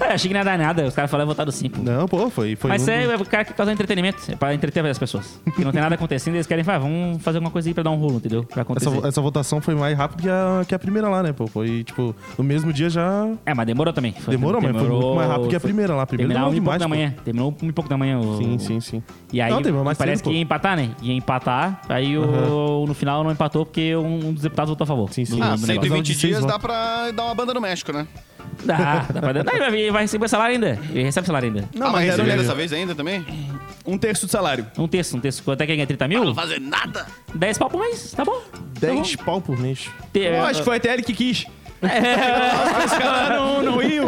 Speaker 5: É, achei que não ia dar nada. Os caras falaram votado sim. pô.
Speaker 3: Não, pô, foi. foi
Speaker 5: Mas
Speaker 3: um
Speaker 5: é, é o cara que causa entretenimento, é pra entreter as pessoas. Que não tem nada acontecendo, eles querem falar, vamos fazer alguma coisa aí pra dar um rolo, entendeu? Pra acontecer.
Speaker 3: essa, essa votação foi mais rápida que a, que a primeira lá, né, pô? Foi, tipo, no mesmo dia já.
Speaker 5: É, mas demorou também. Foi-
Speaker 3: Demorou, mas foi muito mais rápido que a primeira lá. A primeira
Speaker 5: Terminou
Speaker 3: demorou
Speaker 5: um pouco
Speaker 3: demais,
Speaker 5: da manhã. Terminou um e pouco da manhã. O...
Speaker 3: Sim, sim, sim.
Speaker 5: E aí,
Speaker 3: Não, mais
Speaker 5: parece
Speaker 3: cedo,
Speaker 5: que ia empatar, né? Ia empatar, aí o, no final não empatou porque um, dos deputados votou a favor.
Speaker 3: Sim, sim.
Speaker 5: do-
Speaker 2: Ah,
Speaker 5: do negócio.
Speaker 2: 120
Speaker 3: de seis
Speaker 2: dias
Speaker 3: votos.
Speaker 2: dá pra dar uma banda no México, né?
Speaker 5: Dá, dá pra dar. Não, ele vai, receber salário ainda. Ele recebe salário ainda.
Speaker 4: Não,
Speaker 2: ah,
Speaker 4: mas
Speaker 2: receber
Speaker 4: um,
Speaker 2: dessa vez ainda também?
Speaker 4: um terço do salário.
Speaker 5: Um terço, um terço. Quanto é que ganha? 30 mil?
Speaker 2: fazer nada.
Speaker 5: 10 pau por mês, tá bom.
Speaker 3: 10 pau por mês.
Speaker 5: Te-
Speaker 4: Eu acho que foi até ele que quis. (laughs) Os caras não, não iam,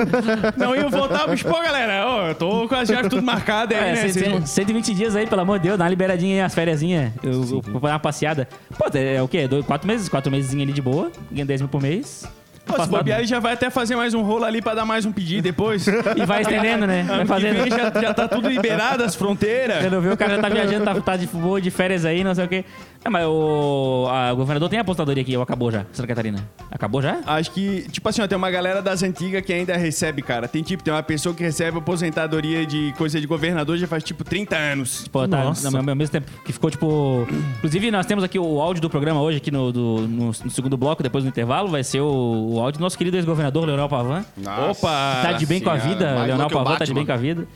Speaker 4: não iam voltar. Mas, pô, galera, ó, eu tô com as viagens tudo marcadas aí,
Speaker 5: É,
Speaker 4: né?
Speaker 5: cem-
Speaker 4: Vocês
Speaker 5: cem-
Speaker 4: não-
Speaker 5: 120 dias aí, pelo amor de Deus, dá uma liberadinha aí, as férias. Eu, vou dar uma passeada. Pô, é, é o quê? Dois, quatro meses? Quatro meses ali de boa. Ganha 10 mil por mês.
Speaker 4: Pô, se bobear, ele já vai até fazer mais um rolo ali pra dar mais um pedido depois. (laughs)
Speaker 5: E vai estendendo, né? Vai fazendo.
Speaker 4: já, já tá tudo liberado, as fronteiras.
Speaker 5: Quando vê, o cara já tá viajando, tá, tá de boa, de férias aí, não sei o quê. Não, mas o, a- o governador tem apostadoria aqui, ou acabou já? Santa Catarina. Acabou já?
Speaker 4: Acho que, tipo assim, ó, tem uma galera das antigas que ainda recebe, cara. Tem tipo, tem uma pessoa que recebe aposentadoria de coisa de governador já faz tipo 30 anos.
Speaker 5: Pô, tá
Speaker 3: Nossa.
Speaker 5: no, ao mesmo tempo que ficou, tipo... Inclusive, nós temos aqui o áudio do programa hoje, aqui no, do- no, no segundo bloco, depois do intervalo, vai ser o, o áudio do nosso querido ex-governador, Leonel Pavan.
Speaker 4: Opa!
Speaker 5: tá de bem com a
Speaker 2: Senhora,
Speaker 5: vida,
Speaker 2: mais
Speaker 5: Leonel Pavan tá de bem com a vida.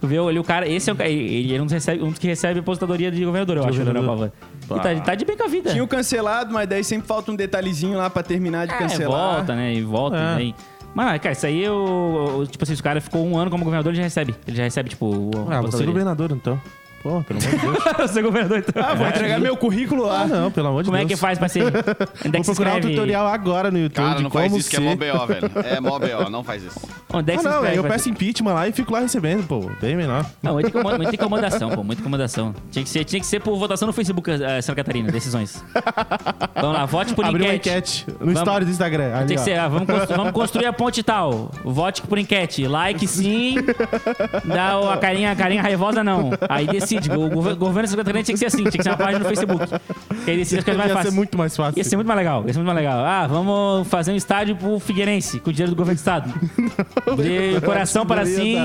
Speaker 5: Tu vê ali o cara, esse é o, ele é um dos, recebe, um dos que recebe aposentadoria de governador, eu acho, o Leonel Pavan. E tá, tá de bem com a vida.
Speaker 4: Tinha o cancelado, mas daí sempre falta um detalhezinho lá pra terminar de
Speaker 5: É,
Speaker 4: cancelar.
Speaker 5: volta, né? E volta,
Speaker 3: É.
Speaker 5: né? Mano, cara, isso aí eu. eu- Tipo assim, se o cara ficou um ano como governador, ele já recebe. Ele já recebe, tipo. o-
Speaker 3: Ah, você é governador, então. Pô, pelo amor de Deus. (laughs)
Speaker 5: Você é governador, então.
Speaker 4: Ah, vou entregar meu currículo lá.
Speaker 3: Ah, não, pelo amor de
Speaker 5: Como é
Speaker 3: Deus.
Speaker 5: que faz pra ser? Onde é que
Speaker 3: Vou procurar um
Speaker 5: escreve?
Speaker 3: tutorial agora no YouTube
Speaker 2: Cara,
Speaker 3: de
Speaker 2: não
Speaker 3: como
Speaker 2: faz isso que
Speaker 3: ser...
Speaker 2: é mó BO, velho. (laughs) É mó BO, não faz isso.
Speaker 5: Onde é que
Speaker 3: Ah,
Speaker 5: se
Speaker 3: não,
Speaker 5: escreve?
Speaker 3: eu peço
Speaker 5: ser?
Speaker 3: impeachment lá e fico lá recebendo, pô. Bem menor.
Speaker 5: Não, muita incomoda- muita incomodação, pô. Muita incomodação. Tinha que ser, tinha que ser por votação no Facebook, eh, Santa Catarina, decisões. (laughs) Vamos lá, vote por
Speaker 3: uma
Speaker 5: enquete.
Speaker 3: enquete no story do Instagram. Ali,
Speaker 5: Tem que
Speaker 3: ó.
Speaker 5: ser, ah, vamos, constru- vamos construir a ponte tal. Vote por enquete. Like sim. Dá o- a carinha, a carinha raivosa não. Aí decide tipo, o gover- governo de Santa Catarina tinha que ser assim, tinha que ser uma página no Facebook. Que aí decide as coisas mais
Speaker 3: Ia ser muito mais fácil.
Speaker 5: Ia ser muito mais legal, ia ser muito mais legal. Ah, vamos fazer um estádio pro Figueirense, com o dinheiro do governo do estado. De coração para
Speaker 3: não
Speaker 5: sim,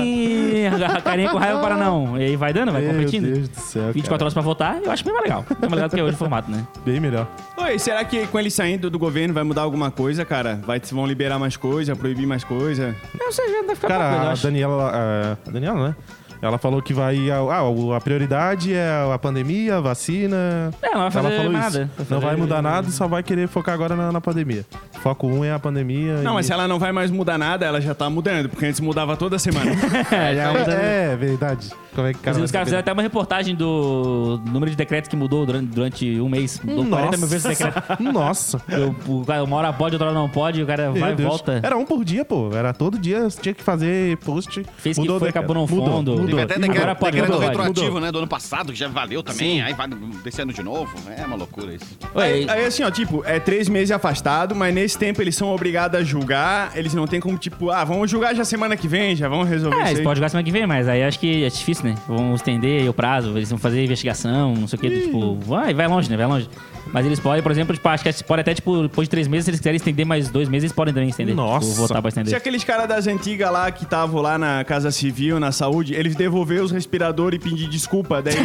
Speaker 5: a carinha com raiva para não. E aí vai dando, vai
Speaker 3: Meu
Speaker 5: competindo.
Speaker 3: Deus do céu,
Speaker 5: 24
Speaker 3: cara.
Speaker 5: horas pra votar, eu acho bem mais legal. Bem mais legal do que hoje o formato, né?
Speaker 3: Bem melhor.
Speaker 4: Oi, será que com ele saindo do governo vai mudar alguma coisa, cara? Vai, vão liberar mais coisa, proibir mais coisa?
Speaker 5: Não sei, vai ficar bom,
Speaker 3: Cara, a
Speaker 5: acho.
Speaker 3: Daniela, a Daniela, né? Ela falou que vai. Ah, a prioridade é a pandemia, a vacina.
Speaker 5: É, não vai fazer
Speaker 3: ela falou
Speaker 5: nada.
Speaker 3: isso. Não vai mudar nada, só vai querer focar agora na, na pandemia. Foco 1 é a pandemia.
Speaker 4: Não,
Speaker 3: e-
Speaker 4: mas se ela não vai mais mudar nada, ela já tá mudando, porque antes mudava toda semana. (laughs)
Speaker 5: É, muda-
Speaker 3: É, verdade. Como é que cara
Speaker 5: os caras fizeram até uma reportagem do número de decretos que mudou durante, durante um mês. Mudou 40 mil vezes o decreto.
Speaker 3: Nossa.
Speaker 5: O, o cara, uma hora pode, outra hora não pode, o cara
Speaker 3: Meu
Speaker 5: vai e
Speaker 3: Deus.
Speaker 5: volta.
Speaker 3: Era um por dia, pô. Era todo dia, você tinha que fazer post.
Speaker 5: Fez que
Speaker 3: Mudou
Speaker 5: foi,
Speaker 3: o decreto.
Speaker 5: acabou no
Speaker 3: Mudou,
Speaker 5: fundo.
Speaker 3: Mudou.
Speaker 2: Teve até
Speaker 5: Agora
Speaker 2: decreto,
Speaker 5: pode,
Speaker 2: decreto
Speaker 5: mudou,
Speaker 2: retroativo,
Speaker 3: mudou.
Speaker 2: né? Do ano passado, que já valeu também. Aí vai desse ano de novo. É uma loucura isso.
Speaker 4: Aí, aí, assim, ó, tipo, é três meses afastado, mas nesse tempo eles são obrigados a julgar. Eles não tem como, tipo, ah, vamos julgar já semana que vem, já vamos resolver
Speaker 5: É,
Speaker 4: isso
Speaker 5: eles
Speaker 4: aí.
Speaker 5: podem jogar semana que vem, mas aí acho que é difícil, né? Vão estender o prazo, eles vão fazer investigação, não sei o que, tipo, vai, vai longe, né? Vai longe. Mas eles podem, por exemplo, tipo, acho que eles podem até, tipo, depois de três meses, se eles quiserem estender mais dois meses, eles podem também estender.
Speaker 3: Nossa.
Speaker 5: Tipo, votar pra
Speaker 4: Se
Speaker 5: estender.
Speaker 4: aqueles caras das antigas lá que estavam lá na Casa Civil, na saúde, eles devolver os respiradores e pedir desculpa, daí. (laughs)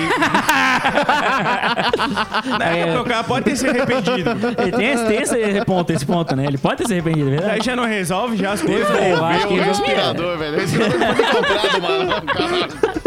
Speaker 4: Na
Speaker 5: É.
Speaker 4: cara pode ter se arrependido.
Speaker 5: Ele tem, esse- tem esse ponto, esse ponto, né? Ele pode ter se arrependido, é
Speaker 4: Daí
Speaker 5: verdade.
Speaker 4: já não resolve já as coisas.
Speaker 5: Eu acho que
Speaker 2: o
Speaker 5: ele
Speaker 2: respirador, velho. Respirador foi comprado, mano. Caralho.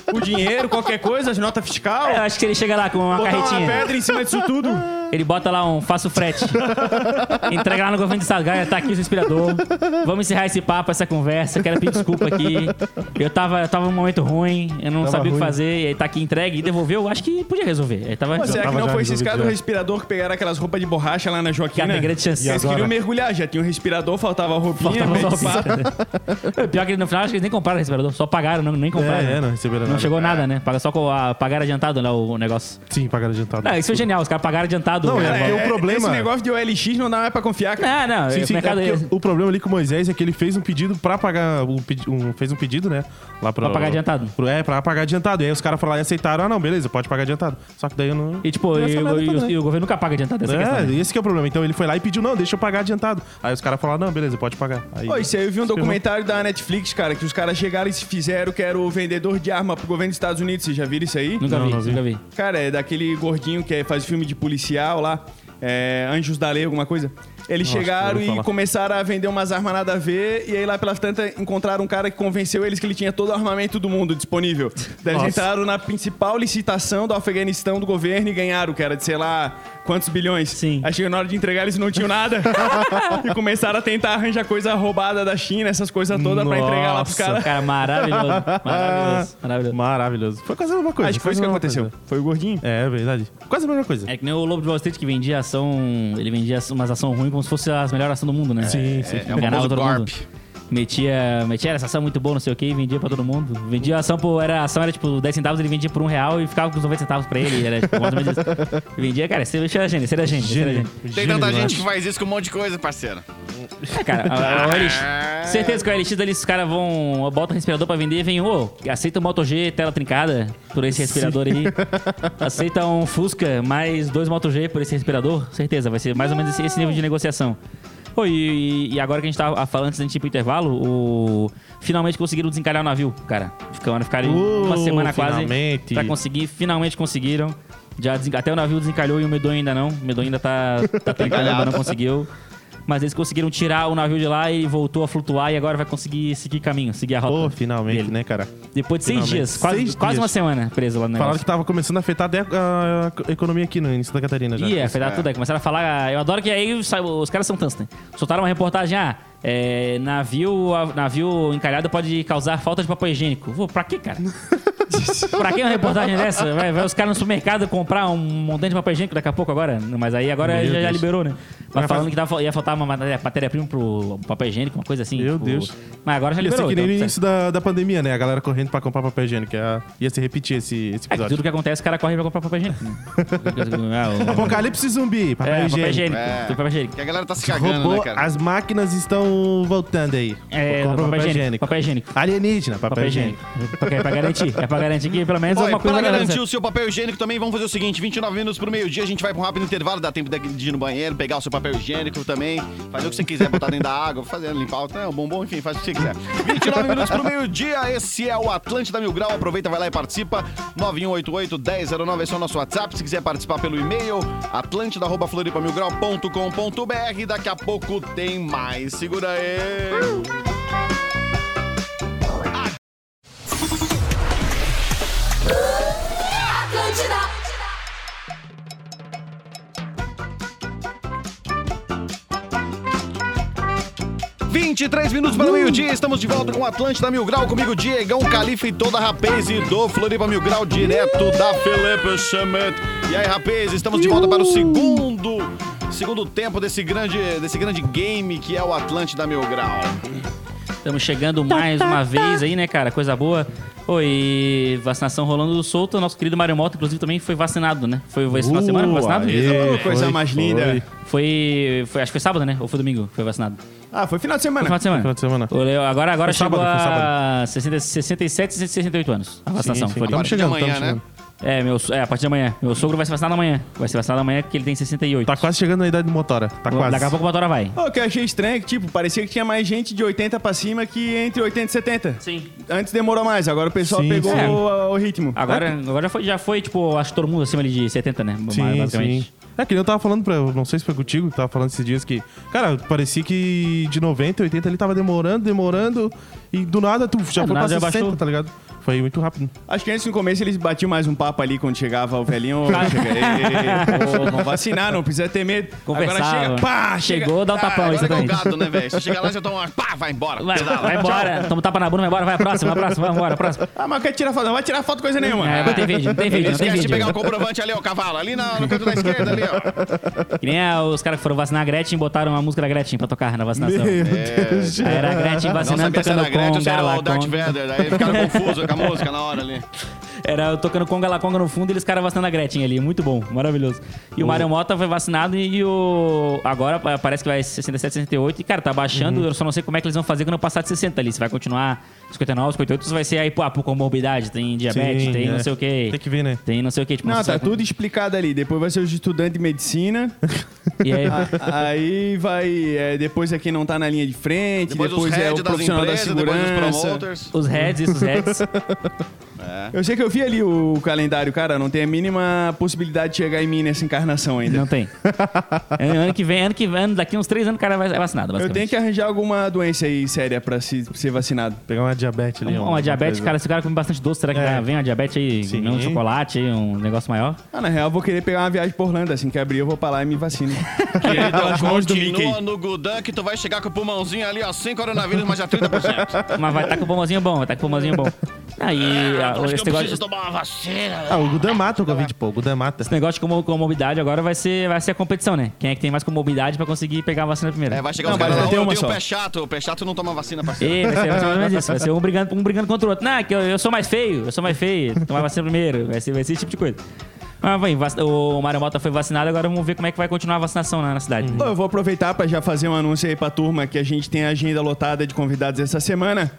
Speaker 4: O dinheiro, qualquer coisa, as notas fiscal.
Speaker 5: Eu acho que ele chega lá com uma
Speaker 4: Botar uma
Speaker 5: carretinha.
Speaker 4: pedra em cima disso tudo.
Speaker 5: Ele bota lá um faço frete. Entrega lá no governo do estado. Galera, tá aqui o seu inspirador. Vamos encerrar esse papo, essa conversa. Quero pedir desculpa aqui. Eu tava, eu tava num momento ruim, eu não
Speaker 3: Tava
Speaker 5: sabia o que
Speaker 3: ruim.
Speaker 5: fazer. E aí tá aqui entregue e devolveu. Acho que podia resolver. Aí tava
Speaker 4: Pô, será que
Speaker 3: tava
Speaker 4: não
Speaker 3: já
Speaker 4: foi esses
Speaker 3: resolvido
Speaker 4: caras do
Speaker 3: já.
Speaker 4: respirador que pegaram aquelas roupas de borracha lá na Joaquina?
Speaker 5: Que a grande chance.
Speaker 4: Eles
Speaker 3: agora?
Speaker 4: queriam mergulhar, já tinha o respirador, faltava a roupinha.
Speaker 5: Faltava
Speaker 4: meio
Speaker 5: só
Speaker 4: de (laughs)
Speaker 5: Pior que no final acho que eles nem compraram o respirador. Só pagaram, não, nem compraram.
Speaker 3: É, é, não receberam
Speaker 5: Não
Speaker 3: nada.
Speaker 5: Chegou nada, né? Paga só com a, pagaram adiantado lá o negócio.
Speaker 3: Sim, pagaram adiantado.
Speaker 5: Não, isso foi genial. Os caras pagaram adiantado.
Speaker 3: Não,
Speaker 5: o
Speaker 3: é,
Speaker 5: valor.
Speaker 3: é o problema-
Speaker 4: Esse negócio de OLX não dá mais pra confiar, cara.
Speaker 5: Não, não.
Speaker 3: Sim,
Speaker 5: o
Speaker 3: sim, é
Speaker 5: mercado
Speaker 3: o problema ali com o Moisés é que ele fez um pedido pra pagar. Um, um- fez um pedido, né? Lá pro,
Speaker 5: Pra pagar adiantado.
Speaker 3: pro- é, pra pagar adiantado. E aí os caras falaram e aceitaram. Ah, não, beleza, pode pagar adiantado. Só que daí eu não.
Speaker 5: E tipo,
Speaker 3: não
Speaker 5: e, e o-
Speaker 3: né?
Speaker 5: e o governo nunca paga adiantado essa questão.
Speaker 3: É,
Speaker 5: né?
Speaker 3: esse que é o problema. Então ele foi lá e pediu, não, deixa eu pagar adiantado. Aí os caras falaram, não, beleza, pode pagar. Aí,
Speaker 4: Pô, isso aí eu vi um documentário da Netflix, cara, que os caras chegaram e se fizeram que era o vendedor de arma pro governo dos Estados Unidos. Vocês já viram isso aí?
Speaker 5: Nunca
Speaker 3: Não,
Speaker 5: vi,
Speaker 3: não vi.
Speaker 5: nunca vi.
Speaker 4: Cara, é daquele gordinho que é- faz filme de policial lá. É, Anjos da Lei, alguma coisa. Eles
Speaker 3: Nossa,
Speaker 4: chegaram e
Speaker 3: falar.
Speaker 4: começaram a vender umas armas nada a ver. E aí lá pelas tantas encontraram um cara que convenceu eles que ele tinha todo o armamento do mundo disponível. Daí eles entraram na principal licitação do Afeganistão do governo e ganharam, que era de sei lá quantos bilhões.
Speaker 5: Sim.
Speaker 4: Aí chegou na hora de entregar eles não tinham nada. (laughs) e começaram a tentar arranjar coisa roubada da China, essas coisas todas pra entregar lá pros
Speaker 3: Nossa.
Speaker 4: caras.
Speaker 5: Cara, maravilhoso. Maravilhoso. (laughs) Maravilhoso.
Speaker 3: Maravilhoso. Foi quase a mesma coisa.
Speaker 4: Acho que foi isso que aconteceu.
Speaker 3: coisa.
Speaker 4: Foi o gordinho.
Speaker 3: É, verdade. Quase a mesma coisa.
Speaker 5: É que nem o Lobo de Wall Street que vendia ação. Ele vendia umas ações ruins como se fosse as melhores ações do mundo, né?
Speaker 3: Sim, sim.
Speaker 2: É o
Speaker 5: Enganava
Speaker 2: famoso
Speaker 5: todo
Speaker 2: Corp.
Speaker 5: mundo. Metia, metia essa ação muito boa, não sei o que, e vendia pra todo mundo. Vendia a ação por. Era, a ação era tipo 10 centavos, ele vendia por um real e ficava com os 90 centavos pra ele. Era tipo mais ou menos isso. (laughs) Vendia, cara, você era gênio, você era gênio. Era.
Speaker 2: Tem tanta gente que faz isso com um monte de coisa, parceiro.
Speaker 5: É, cara, a, a OLX. (laughs) Certeza que o OLX ali, os caras vão. Bota respirador pra vender e vem, ô, aceita um Moto G tela trincada por esse respirador aí. (laughs) Aceita um Fusca mais dois Moto G por esse respirador. Certeza, vai ser mais ou menos esse, esse nível de negociação. Pô, e, e agora que a gente tava falando antes da gente ir pro intervalo, o... finalmente conseguiram desencalhar o navio, cara. Ficaram, ficaram
Speaker 3: Uh,
Speaker 5: uma semana quase
Speaker 3: finalmente.
Speaker 5: pra conseguir, finalmente conseguiram. Já desen- Até o navio desencalhou e o Medonho ainda não. O Medonho ainda tá, tá ainda não conseguiu. Mas eles conseguiram tirar o navio de lá e voltou a flutuar e agora vai conseguir seguir caminho, seguir a rota.
Speaker 3: Pô, finalmente,
Speaker 5: dele.
Speaker 3: né, cara?
Speaker 5: Depois de seis
Speaker 3: Finalmente.
Speaker 5: dias, quase,
Speaker 3: Seis
Speaker 5: quase
Speaker 3: dias.
Speaker 5: uma semana preso lá no
Speaker 3: Falaram
Speaker 5: negócio.
Speaker 3: que tava começando a afetar a, a economia aqui no, em Santa Catarina já.
Speaker 5: Ih, é, afetar tudo aí. Começaram a falar. Eu adoro que aí os caras são tantos, né? Soltaram uma reportagem, ah, é, navio, navio encalhado pode causar falta de papel higiênico. Pô, pra quê, cara? (laughs) pra que uma reportagem dessa? Vai, vai os caras no supermercado comprar um montante de papel higiênico daqui a pouco agora? Mas aí agora já, já liberou, né? Mas falando que tava- ia faltar uma matéria- matéria-prima pro papel higiênico, uma coisa assim.
Speaker 3: Meu
Speaker 5: tipo-
Speaker 3: Deus.
Speaker 5: Mas agora já
Speaker 3: Ia ser
Speaker 5: liberou.
Speaker 3: que nem
Speaker 5: então,
Speaker 3: no início da, da pandemia, né? A galera correndo pra comprar papel higiênico. Ia, ia se repetir esse, esse
Speaker 5: É que
Speaker 3: episódio.
Speaker 5: tudo que acontece, o cara corre pra comprar papel higiênico. né? (laughs) Ah,
Speaker 3: Apocalipse zumbi, papel
Speaker 5: é, papel
Speaker 3: higiênico.
Speaker 5: higiênico.
Speaker 2: É.
Speaker 5: Papel higiênico.
Speaker 2: Que a galera tá se cagando,
Speaker 3: Robô,
Speaker 2: né, cara?
Speaker 3: as máquinas estão voltando aí.
Speaker 5: É,
Speaker 3: Compra
Speaker 5: papel higiênico. Papel higiênico.
Speaker 3: Alienígena, papel,
Speaker 5: Papel
Speaker 3: higiênico.
Speaker 5: higiênico. É pra garantir. É pra garantir que pelo menos
Speaker 2: Olha,
Speaker 5: alguma coisa
Speaker 2: pra garantir o seu papel higiênico também, vamos fazer o seguinte: 29 minutos pro meio-dia, a gente vai pra um rápido intervalo, dá tempo de ir no banheiro, pegar o seu papel higiênico também, fazer o que você quiser, botar dentro da água, fazer, limpar o, né, o bombom, enfim, faz o que você quiser. 29 minutos pro meio-dia, esse é o Atlântida Mil Grau. Aproveita, vai lá e participa. 9188-1009, esse é o nosso WhatsApp. Se quiser participar pelo e-mail, atlântida.floripamilgrau.com.br. Daqui a pouco tem mais. Segura aí.
Speaker 6: Atlântida.
Speaker 2: 23 minutos para o meio-dia, estamos de volta com o Atlântida Mil Grau, comigo Diegão Califa e toda a Rapaze do Floripa Mil Grau, direto da Felipe Summit. E aí, Rapaz, estamos de volta para o segundo, segundo tempo desse grande, desse grande game que é o Atlântida Mil Grau.
Speaker 5: Estamos chegando mais uma vez aí, né, cara? Coisa boa. Oi, vacinação rolando solta. Nosso querido Mário Mota, inclusive, também foi vacinado, né? Foi esse final de semana foi vacinado?
Speaker 3: aê,
Speaker 4: Coisa
Speaker 3: foi,
Speaker 4: mais linda.
Speaker 3: foi.
Speaker 5: Foi, foi. Acho que foi sábado, né? Ou foi domingo? Foi vacinado.
Speaker 4: Ah, foi final de
Speaker 5: Foi
Speaker 4: semana.
Speaker 5: final de semana.
Speaker 3: Final de semana.
Speaker 5: O Leo- agora agora
Speaker 3: Foi
Speaker 5: chegou
Speaker 3: sábado, foi
Speaker 5: a 60, 67 e 68 anos. A vacinação.
Speaker 3: sim,
Speaker 5: Foi
Speaker 3: estamos chegando,
Speaker 2: amanhã,
Speaker 3: estamos
Speaker 2: né?
Speaker 3: chegando.
Speaker 5: É, meu, é, a partir de amanhã. Meu sogro vai ser vacinado amanhã. Vai ser vacinado amanhã porque ele tem 68.
Speaker 3: Tá quase chegando na idade de motora. Tá quase.
Speaker 5: Daqui a pouco o motora vai.
Speaker 4: O que eu achei estranho é que, tipo, parecia que tinha mais gente de 80 pra cima que entre 80 e 70.
Speaker 5: Sim.
Speaker 4: Antes demorou mais, agora o pessoal
Speaker 3: Sim,
Speaker 4: pegou
Speaker 5: sim.
Speaker 4: o, o ritmo.
Speaker 5: Agora, agora já, foi, já foi, tipo, acho que todo mundo acima ali de 70, né?
Speaker 3: Sim,
Speaker 5: basicamente.
Speaker 3: sim. É que nem eu tava falando pra. eu Não sei se foi contigo, que tava falando esses dias que. Cara, parecia que de 90, 80 ele tava demorando, demorando. E do nada tu já
Speaker 5: É, do
Speaker 3: foi pra
Speaker 5: nada já
Speaker 3: 60,
Speaker 5: baixou.
Speaker 3: tá ligado? Foi muito rápido.
Speaker 4: Acho que antes no começo eles batiam mais um papo ali quando chegava o velhinho. (laughs) chega, ei, ei, ô, vamos vacinar, não precisa ter medo.
Speaker 5: Conversava.
Speaker 4: Agora chega, pá, chega.
Speaker 5: Chegou, dá um tapão,
Speaker 2: Agora é gato, né, velho? Você chega lá, você toma uma... Pá, vai embora.
Speaker 5: Vai,
Speaker 2: Pedala.
Speaker 5: vai embora. Toma um tapa na bunda, vai embora, vai a próxima, próxima, vai embora, a próxima.
Speaker 4: Ah, mas quer tirar foto? Não vai tirar foto coisa nenhuma.
Speaker 5: É, não tem vídeo, não tem vídeo, não tem
Speaker 2: Esquece de
Speaker 5: vídeo.
Speaker 2: pegar o comprovante ali, ó, cavalo. Ali na- no canto da esquerda, ali, ó.
Speaker 5: Que nem a- os caras que foram vacinar a Gretchen botaram a música da Gretchen pra tocar na vacinação.
Speaker 3: Meu Deus.
Speaker 5: Aí era a Gretchen vacinando, tocando
Speaker 2: a Gretchen ou se
Speaker 5: conga,
Speaker 2: era o Darth. Vader. Aí ficaram confusos a música na hora ali.
Speaker 5: Era eu tocando conga lá, conga no fundo e eles caras vacinando a Gretchen ali. Muito bom, maravilhoso. E o Mario Mota foi vacinado e, e o. Agora pa- parece que vai 67, 68. E, cara, tá baixando. Eu só não sei como é que eles vão fazer quando eu passar de 60 ali. Se vai continuar 59, 58, se vai ser aí, pô, por comorbidade. Tem diabetes,
Speaker 3: Sim,
Speaker 5: tem não
Speaker 3: é.
Speaker 5: sei o quê.
Speaker 3: Tem que ver, né?
Speaker 5: Tem não sei o quê. Tipo,
Speaker 4: Não, tá tudo explicado ali. Depois vai ser os estudantes de medicina. (laughs)
Speaker 5: E aí,
Speaker 4: A- aí vai. é, depois é quem não tá na linha de frente.
Speaker 2: Depois,
Speaker 4: Depois,
Speaker 2: os
Speaker 4: é
Speaker 2: heads
Speaker 4: o
Speaker 2: das
Speaker 4: profissional da
Speaker 2: empresas, depois os
Speaker 4: segurança.
Speaker 2: promoters.
Speaker 5: os heads, isso, os heads. (laughs)
Speaker 4: Eu sei que eu vi ali o calendário, cara. Não tem a mínima possibilidade de chegar em mim nessa encarnação ainda.
Speaker 5: Não tem. ano, (laughs) ano que vem, ano que vem, daqui uns três anos o cara vai é vacinado.
Speaker 4: Eu tenho que arranjar alguma doença aí séria pra se- ser vacinado.
Speaker 3: Pegar uma diabetes ali.
Speaker 5: Uma, uma diabetes,
Speaker 3: coisa.
Speaker 5: cara, se o cara come bastante doce, será que
Speaker 3: É.
Speaker 5: vem uma diabetes aí,
Speaker 3: Sim.
Speaker 5: um chocolate aí, um negócio maior?
Speaker 4: Ah, na real, eu vou querer pegar uma viagem por Orlando. Assim que abrir, eu vou pra lá e me vacino. (laughs) Mickey.
Speaker 2: continua no Gudan que tu vai chegar com o pulmãozinho ali, ó, sem coronavírus, mas já 30%.
Speaker 5: Mas vai estar com o pulmãozinho bom, vai estar com o pulmãozinho bom. (laughs) Aí, a-
Speaker 2: que
Speaker 5: esse
Speaker 2: eu
Speaker 5: negócio,
Speaker 2: preciso tomar uma vacina.
Speaker 3: Ah, o Gudan mata o Covid, pô. O Gudan mata.
Speaker 5: esse negócio de como- comorbidade agora vai ser, vai ser a competição, né? Quem é que tem mais comorbidade pra conseguir pegar a vacina primeiro?
Speaker 2: É, vai chegar
Speaker 4: Não,
Speaker 2: os caras lá, eu tenho
Speaker 4: só.
Speaker 2: pé chato. O pé chato não toma vacina, parceiro.
Speaker 5: E vai ser, vai ser mais ou menos (laughs) isso. Vai ser um brigando, um brigando contra o outro. Não, é que eu, eu sou mais feio, eu sou mais feio. Tomar vacina primeiro. Vai ser, vai ser esse tipo de coisa. Mas, bem, o Mário Mota foi vacinado, agora vamos ver como é que vai continuar a vacinação na, na cidade.
Speaker 4: Pô, Eu vou aproveitar pra já fazer um anúncio aí pra turma que a gente tem a agenda lotada de convidados essa semana.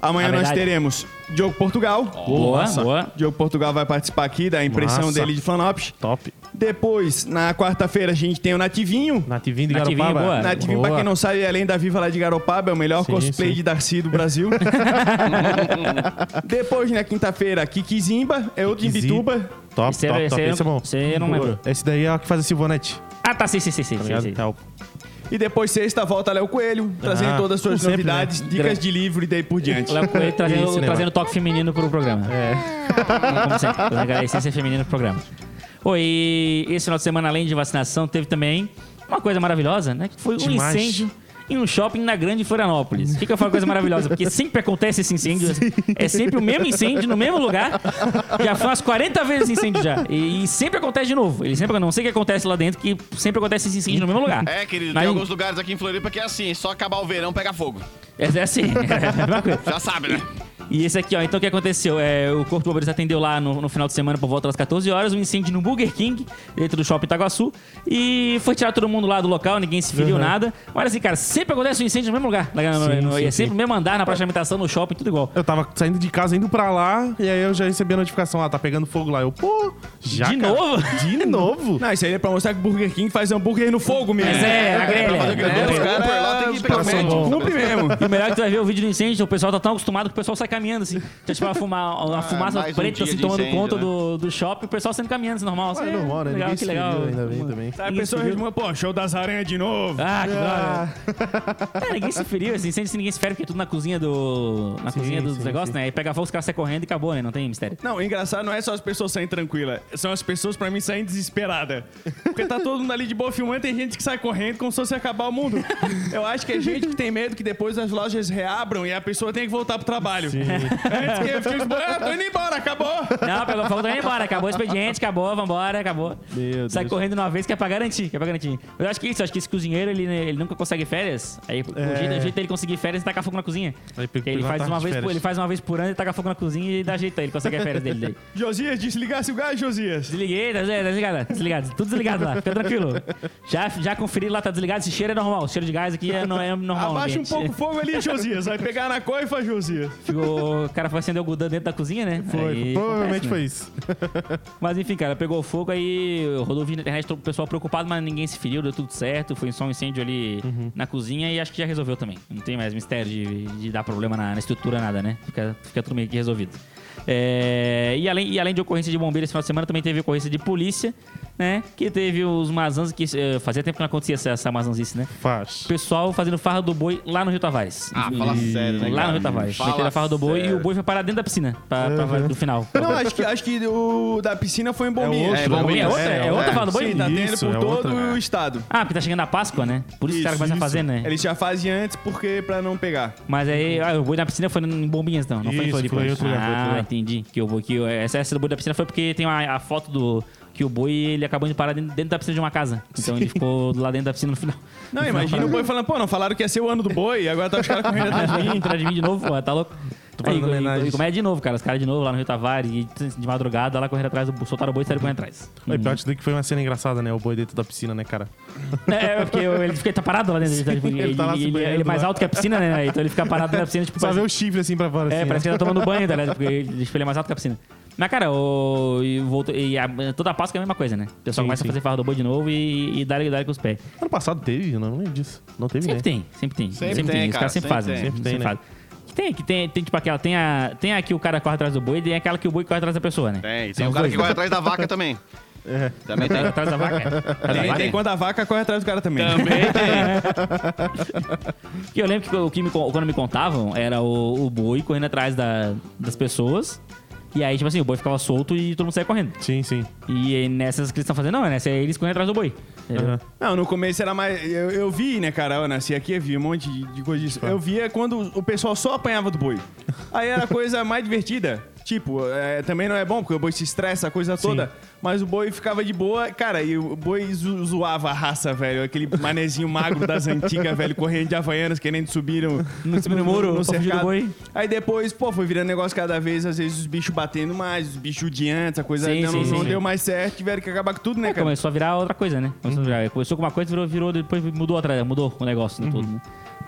Speaker 4: Amanhã
Speaker 5: É
Speaker 4: nós
Speaker 5: verdade.
Speaker 4: teremos Diogo Portugal.
Speaker 5: Boa,
Speaker 3: Nossa.
Speaker 5: boa.
Speaker 4: Diogo Portugal vai participar aqui da impressão
Speaker 3: Massa.
Speaker 4: dele de Flanops.
Speaker 3: Top.
Speaker 4: Depois, na quarta-feira, a gente tem o Nativinho.
Speaker 3: Nativinho de
Speaker 5: Nativinho,
Speaker 3: Garopaba.
Speaker 5: boa.
Speaker 4: Nativinho, pra
Speaker 3: Boa.
Speaker 4: quem não sabe, além da Viva lá de Garopaba, é o melhor
Speaker 3: Sim,
Speaker 4: cosplay
Speaker 3: sim.
Speaker 4: de Darcy do Brasil. (laughs) Depois, na quinta-feira, Kiki Zimba, é outro de
Speaker 3: Kiki
Speaker 4: Bituba.
Speaker 3: Top,
Speaker 5: Esse
Speaker 3: top,
Speaker 5: eu-
Speaker 3: top.
Speaker 5: esse
Speaker 3: Esse é bom.
Speaker 5: esse eu não lembro.
Speaker 3: Esse daí é o que faz a Silvonete.
Speaker 5: Ah, tá, sim, sim, sim, sim.
Speaker 3: Tá
Speaker 5: sim,
Speaker 3: ligado?
Speaker 5: sim.
Speaker 3: É o-
Speaker 4: E depois, sexta, volta Léo Coelho, trazendo
Speaker 3: Ah,
Speaker 4: todas as suas
Speaker 3: sempre,
Speaker 4: novidades,
Speaker 3: né?
Speaker 4: dicas de livro e daí por diante.
Speaker 5: O Léo Coelho trazendo,
Speaker 3: cinema.
Speaker 5: trazendo toque feminino pro programa. É. Como sempre, a essência feminina pro programa. Oi, e esse final de semana, além de vacinação, teve também uma coisa maravilhosa, né? Que foi um
Speaker 3: Demais.
Speaker 5: incêndio em um shopping na Grande Florianópolis. O que, que eu falo coisa maravilhosa? Porque sempre acontece esse incêndio. É sempre o mesmo incêndio no mesmo lugar. Já faz 40 vezes incêndio já. E, e sempre acontece de novo. Ele sempre, não sei o que acontece lá dentro, que sempre acontece esse incêndio no mesmo lugar.
Speaker 2: É, querido,
Speaker 5: Mas-
Speaker 2: tem alguns lugares aqui em Floripa que é assim, só acabar o verão pega fogo.
Speaker 5: É, é assim, (laughs) é coisa.
Speaker 2: Já sabe, né?
Speaker 5: E esse aqui, ó, então o que aconteceu? É, o Corpo de Bombeiros atendeu lá no, no final de semana por volta das 14 horas, um incêndio no Burger King, dentro do shopping Itaguaçu. E foi tirar todo mundo lá do local, ninguém se feriu, nada. Mas assim, cara, sempre acontece um incêndio no mesmo lugar. Lá no-
Speaker 3: Sim,
Speaker 5: no-
Speaker 3: sim,
Speaker 5: é sempre
Speaker 3: sim.
Speaker 5: o mesmo andar, na praça de alimentação, no shopping, tudo igual.
Speaker 3: Eu tava saindo de casa, indo pra lá, e aí eu já recebi a notificação, ah, tá pegando fogo lá. Eu, pô, já,
Speaker 5: De
Speaker 3: cara?
Speaker 5: novo? (laughs)
Speaker 3: De novo?
Speaker 4: Não, isso aí é pra mostrar que o Burger King faz hambúrguer no fogo mesmo.
Speaker 5: Mas é,
Speaker 2: fazer
Speaker 5: grelha.
Speaker 4: É,
Speaker 2: lá fogo.
Speaker 4: são bons. Cumpre mesmo.
Speaker 5: E o melhor é que tu vai ver o vídeo do incêndio, o pessoal tá tão acostumado que o pessoal sai caminhando, assim. Então, tipo, uma, fuma, uma fumaça
Speaker 2: mais um
Speaker 5: preta,
Speaker 2: dia
Speaker 5: assim, tomando
Speaker 2: incêndio,
Speaker 5: conta
Speaker 2: né?
Speaker 5: do, do shopping, o pessoal saindo caminhando, assim, normal. Assim,
Speaker 3: Ah, é normal, né?
Speaker 5: Legal, que legal.
Speaker 3: ainda bem também.
Speaker 4: Aí a pessoa resmunga, pô, show das aranhas de novo.
Speaker 5: Ah, que droga. É, ninguém se feriu, assim, incêndio, ninguém se fere, porque é tudo na cozinha do. Na
Speaker 3: Sim,
Speaker 5: cozinha dos
Speaker 3: sim,
Speaker 5: negócios,
Speaker 3: sim.
Speaker 5: né? Aí pega fogo, os caras saem correndo e acabou, né? Não tem mistério.
Speaker 4: Não, o engraçado não é só as pessoas saindo tranquilas, são as pessoas, pra mim, saindo desesperadas. Porque tá todo mundo ali de boa filmando, tem gente que sai correndo como se fosse acabar o mundo. Eu acho que é gente que tem medo que depois as lojas reabram e a pessoa tem que voltar pro trabalho. Antes que eu fique, ah, tô indo embora, acabou.
Speaker 5: Não, pegou fogo, tô indo embora. Acabou o expediente, acabou, vambora, acabou.
Speaker 3: Meu
Speaker 5: Sai
Speaker 3: Deus.
Speaker 5: correndo de uma vez que é pra garantir, que é pra garantir. Mas eu acho que é isso, eu acho que esse cozinheiro, ele, ele nunca consegue férias. Aí o,
Speaker 3: É.
Speaker 5: jeito, o jeito dele conseguir férias é tacar fogo na cozinha.
Speaker 3: Aí
Speaker 5: ele, faz
Speaker 3: uma
Speaker 5: vez, por- ele faz uma vez por ano e taca fogo na cozinha e dá jeito aí, ele consegue as férias dele daí. (laughs)
Speaker 4: Josias, desligasse o gás, Josias.
Speaker 5: Desliguei, tá tá desligado, tá desligado. Tudo desligado lá, fica tranquilo. Já, já conferi lá, tá desligado. Esse cheiro é normal. O cheiro de gás aqui é, não é normal. no
Speaker 4: Abaixa um pouco o fogo ali, Josias. Vai pegar na coifa, Josias.
Speaker 5: Ficou, o cara foi acender o gudão dentro da cozinha, né?
Speaker 3: Foi,
Speaker 5: Aí
Speaker 3: provavelmente
Speaker 5: acontece, né?
Speaker 3: foi isso. (laughs)
Speaker 5: Mas enfim, cara, pegou fogo aí, rodou o vídeo na internet, o pessoal preocupado, mas ninguém se feriu, deu tudo certo. Foi só um incêndio ali
Speaker 3: Uhum.
Speaker 5: na cozinha e acho que já resolveu também. Não tem mais mistério de, de dar problema na, na estrutura, nada, né? Fica, fica tudo meio que resolvido. É, e, além, e além de ocorrência de bombeiro esse final de semana, também teve ocorrência de polícia, né? Que teve os mazans, que eh, fazia tempo que não acontecia essa, essa mazanzice, né?
Speaker 3: Faz.
Speaker 5: Pessoal fazendo farra do boi lá no Rio Tavares.
Speaker 2: Ah, fala sério, né,
Speaker 5: Lá
Speaker 2: cara?
Speaker 5: no Rio Tavares. Meteram a farra do boi e o
Speaker 2: sério.
Speaker 5: boi foi parar dentro da piscina, pra, pra,
Speaker 3: Uhum.
Speaker 5: do final.
Speaker 4: Não, acho que, acho que o da piscina foi em Bombinha.
Speaker 3: outro,
Speaker 2: É, bom,
Speaker 5: É outra, é, outra farra do boi?
Speaker 4: Sim, tá tendo
Speaker 3: Isso,
Speaker 4: por
Speaker 3: é
Speaker 4: todo
Speaker 3: outra.
Speaker 4: o estado.
Speaker 5: Ah, porque tá chegando a Páscoa, né? Por isso, que os caras
Speaker 4: Isso,
Speaker 5: começam a
Speaker 4: isso.
Speaker 5: fazer, né?
Speaker 4: Eles já fazem antes porque pra não pegar.
Speaker 5: Mas aí, ah, o boi na piscina foi em Bombinhas, então. Não foi em
Speaker 3: Isso,
Speaker 5: Floripa.
Speaker 3: foi em outro
Speaker 5: Ah, entendi. Que essa, essa do boi da piscina foi porque tem a foto do... Que o boi, ele acabou indo parar dentro, dentro da piscina de uma casa. Então ele ficou lá dentro da piscina no final.
Speaker 4: Não, imagina o boi falando, pô, não falaram que ia ser o ano do boi e agora tá os caras correndo atrás de mim.
Speaker 5: Entrar de mim de novo, pô, tá louco? Aí,
Speaker 3: fazendo
Speaker 5: e-
Speaker 3: homenagem.
Speaker 5: e como é de novo, cara? Os caras de novo lá no Rio Tavares, e de madrugada, lá correndo atrás, do, soltaram o boi e saíram correndo atrás.
Speaker 3: É pior disso daí que foi uma cena engraçada, né? O boi dentro da piscina, né, cara? (laughs)
Speaker 5: É, porque ele fica tá parado lá dentro. Ele, ele,
Speaker 3: ele tá lá
Speaker 5: ele- ele é mais
Speaker 3: lá.
Speaker 5: alto que a piscina, né? Então ele fica parado dentro da piscina, (laughs) tipo,
Speaker 3: Só
Speaker 5: parece-
Speaker 3: vê o chifre assim pra fora.
Speaker 5: É,
Speaker 3: assim,
Speaker 5: parece que
Speaker 3: né?
Speaker 5: ele tá tomando banho, tá ligado? Porque ele, ele é mais alto que a piscina. Mas, cara, o, e voltou, e a- toda a Páscoa é a mesma coisa, né? O pessoal
Speaker 3: Sim,
Speaker 5: começa
Speaker 3: sim.
Speaker 5: a fazer farra do boi de novo e, e dá dá com os pés.
Speaker 3: Ano passado teve, eu não lembro disso. Não teve,
Speaker 5: Sempre
Speaker 3: né?
Speaker 5: tem, sempre tem.
Speaker 2: Sempre tem,
Speaker 5: Os
Speaker 2: cara,
Speaker 5: caras sempre
Speaker 2: sempre
Speaker 5: fazem.
Speaker 2: tem.
Speaker 3: Sempre tem, né?
Speaker 5: fazem. Que tem, que tem, tem tipo aquela, tem a, tem a que o cara corre atrás do boi e tem aquela que o boi corre atrás da pessoa, né?
Speaker 2: Tem,
Speaker 5: São
Speaker 2: tem o
Speaker 5: os
Speaker 2: cara
Speaker 5: dois.
Speaker 2: que corre atrás da vaca também. (laughs)
Speaker 3: É.
Speaker 2: Também
Speaker 5: Corre
Speaker 2: tem.
Speaker 5: atrás da vaca? Atrás da
Speaker 4: Tem,
Speaker 5: vaca?
Speaker 4: tem quando a vaca corre atrás do cara também.
Speaker 2: Também (laughs) tem.
Speaker 5: Porque eu lembro que o que me, con- quando me contavam era o, o boi correndo atrás da- das pessoas. E aí, tipo assim, o boi ficava solto e todo mundo saia correndo.
Speaker 3: Sim, sim.
Speaker 5: E aí, nessas que eles estão fazendo, não, é nessa aí eles correm atrás do boi.
Speaker 3: Aham.
Speaker 4: Não, no começo era mais. Eu, eu vi, né, cara? Eu nasci aqui, eu vi um monte de, de coisa disso. Eu via quando o pessoal só apanhava do boi. Aí era a coisa mais divertida. Tipo, é, também não é bom, porque o boi se estressa, a coisa toda. Mas o boi ficava de boa. Cara, e o boi zo- zoava a raça, velho. Aquele (laughs) manezinho magro das antigas, velho, correndo de Havaianas, querendo subir no,
Speaker 5: No do muro, do
Speaker 4: cercado.
Speaker 5: boi.
Speaker 4: Aí depois, pô, foi virando negócio cada vez, às vezes os bichos batendo mais, os bichos de antes, a coisa
Speaker 5: Sim,
Speaker 4: não,
Speaker 5: sim,
Speaker 4: não
Speaker 5: sim.
Speaker 4: deu mais certo, tiveram que acabar com tudo, né,
Speaker 5: É,
Speaker 4: cara?
Speaker 5: começou a virar outra coisa, né? Começou, a virar- começou com uma coisa, virou, virou depois mudou outra, mudou o negócio né, todo, né?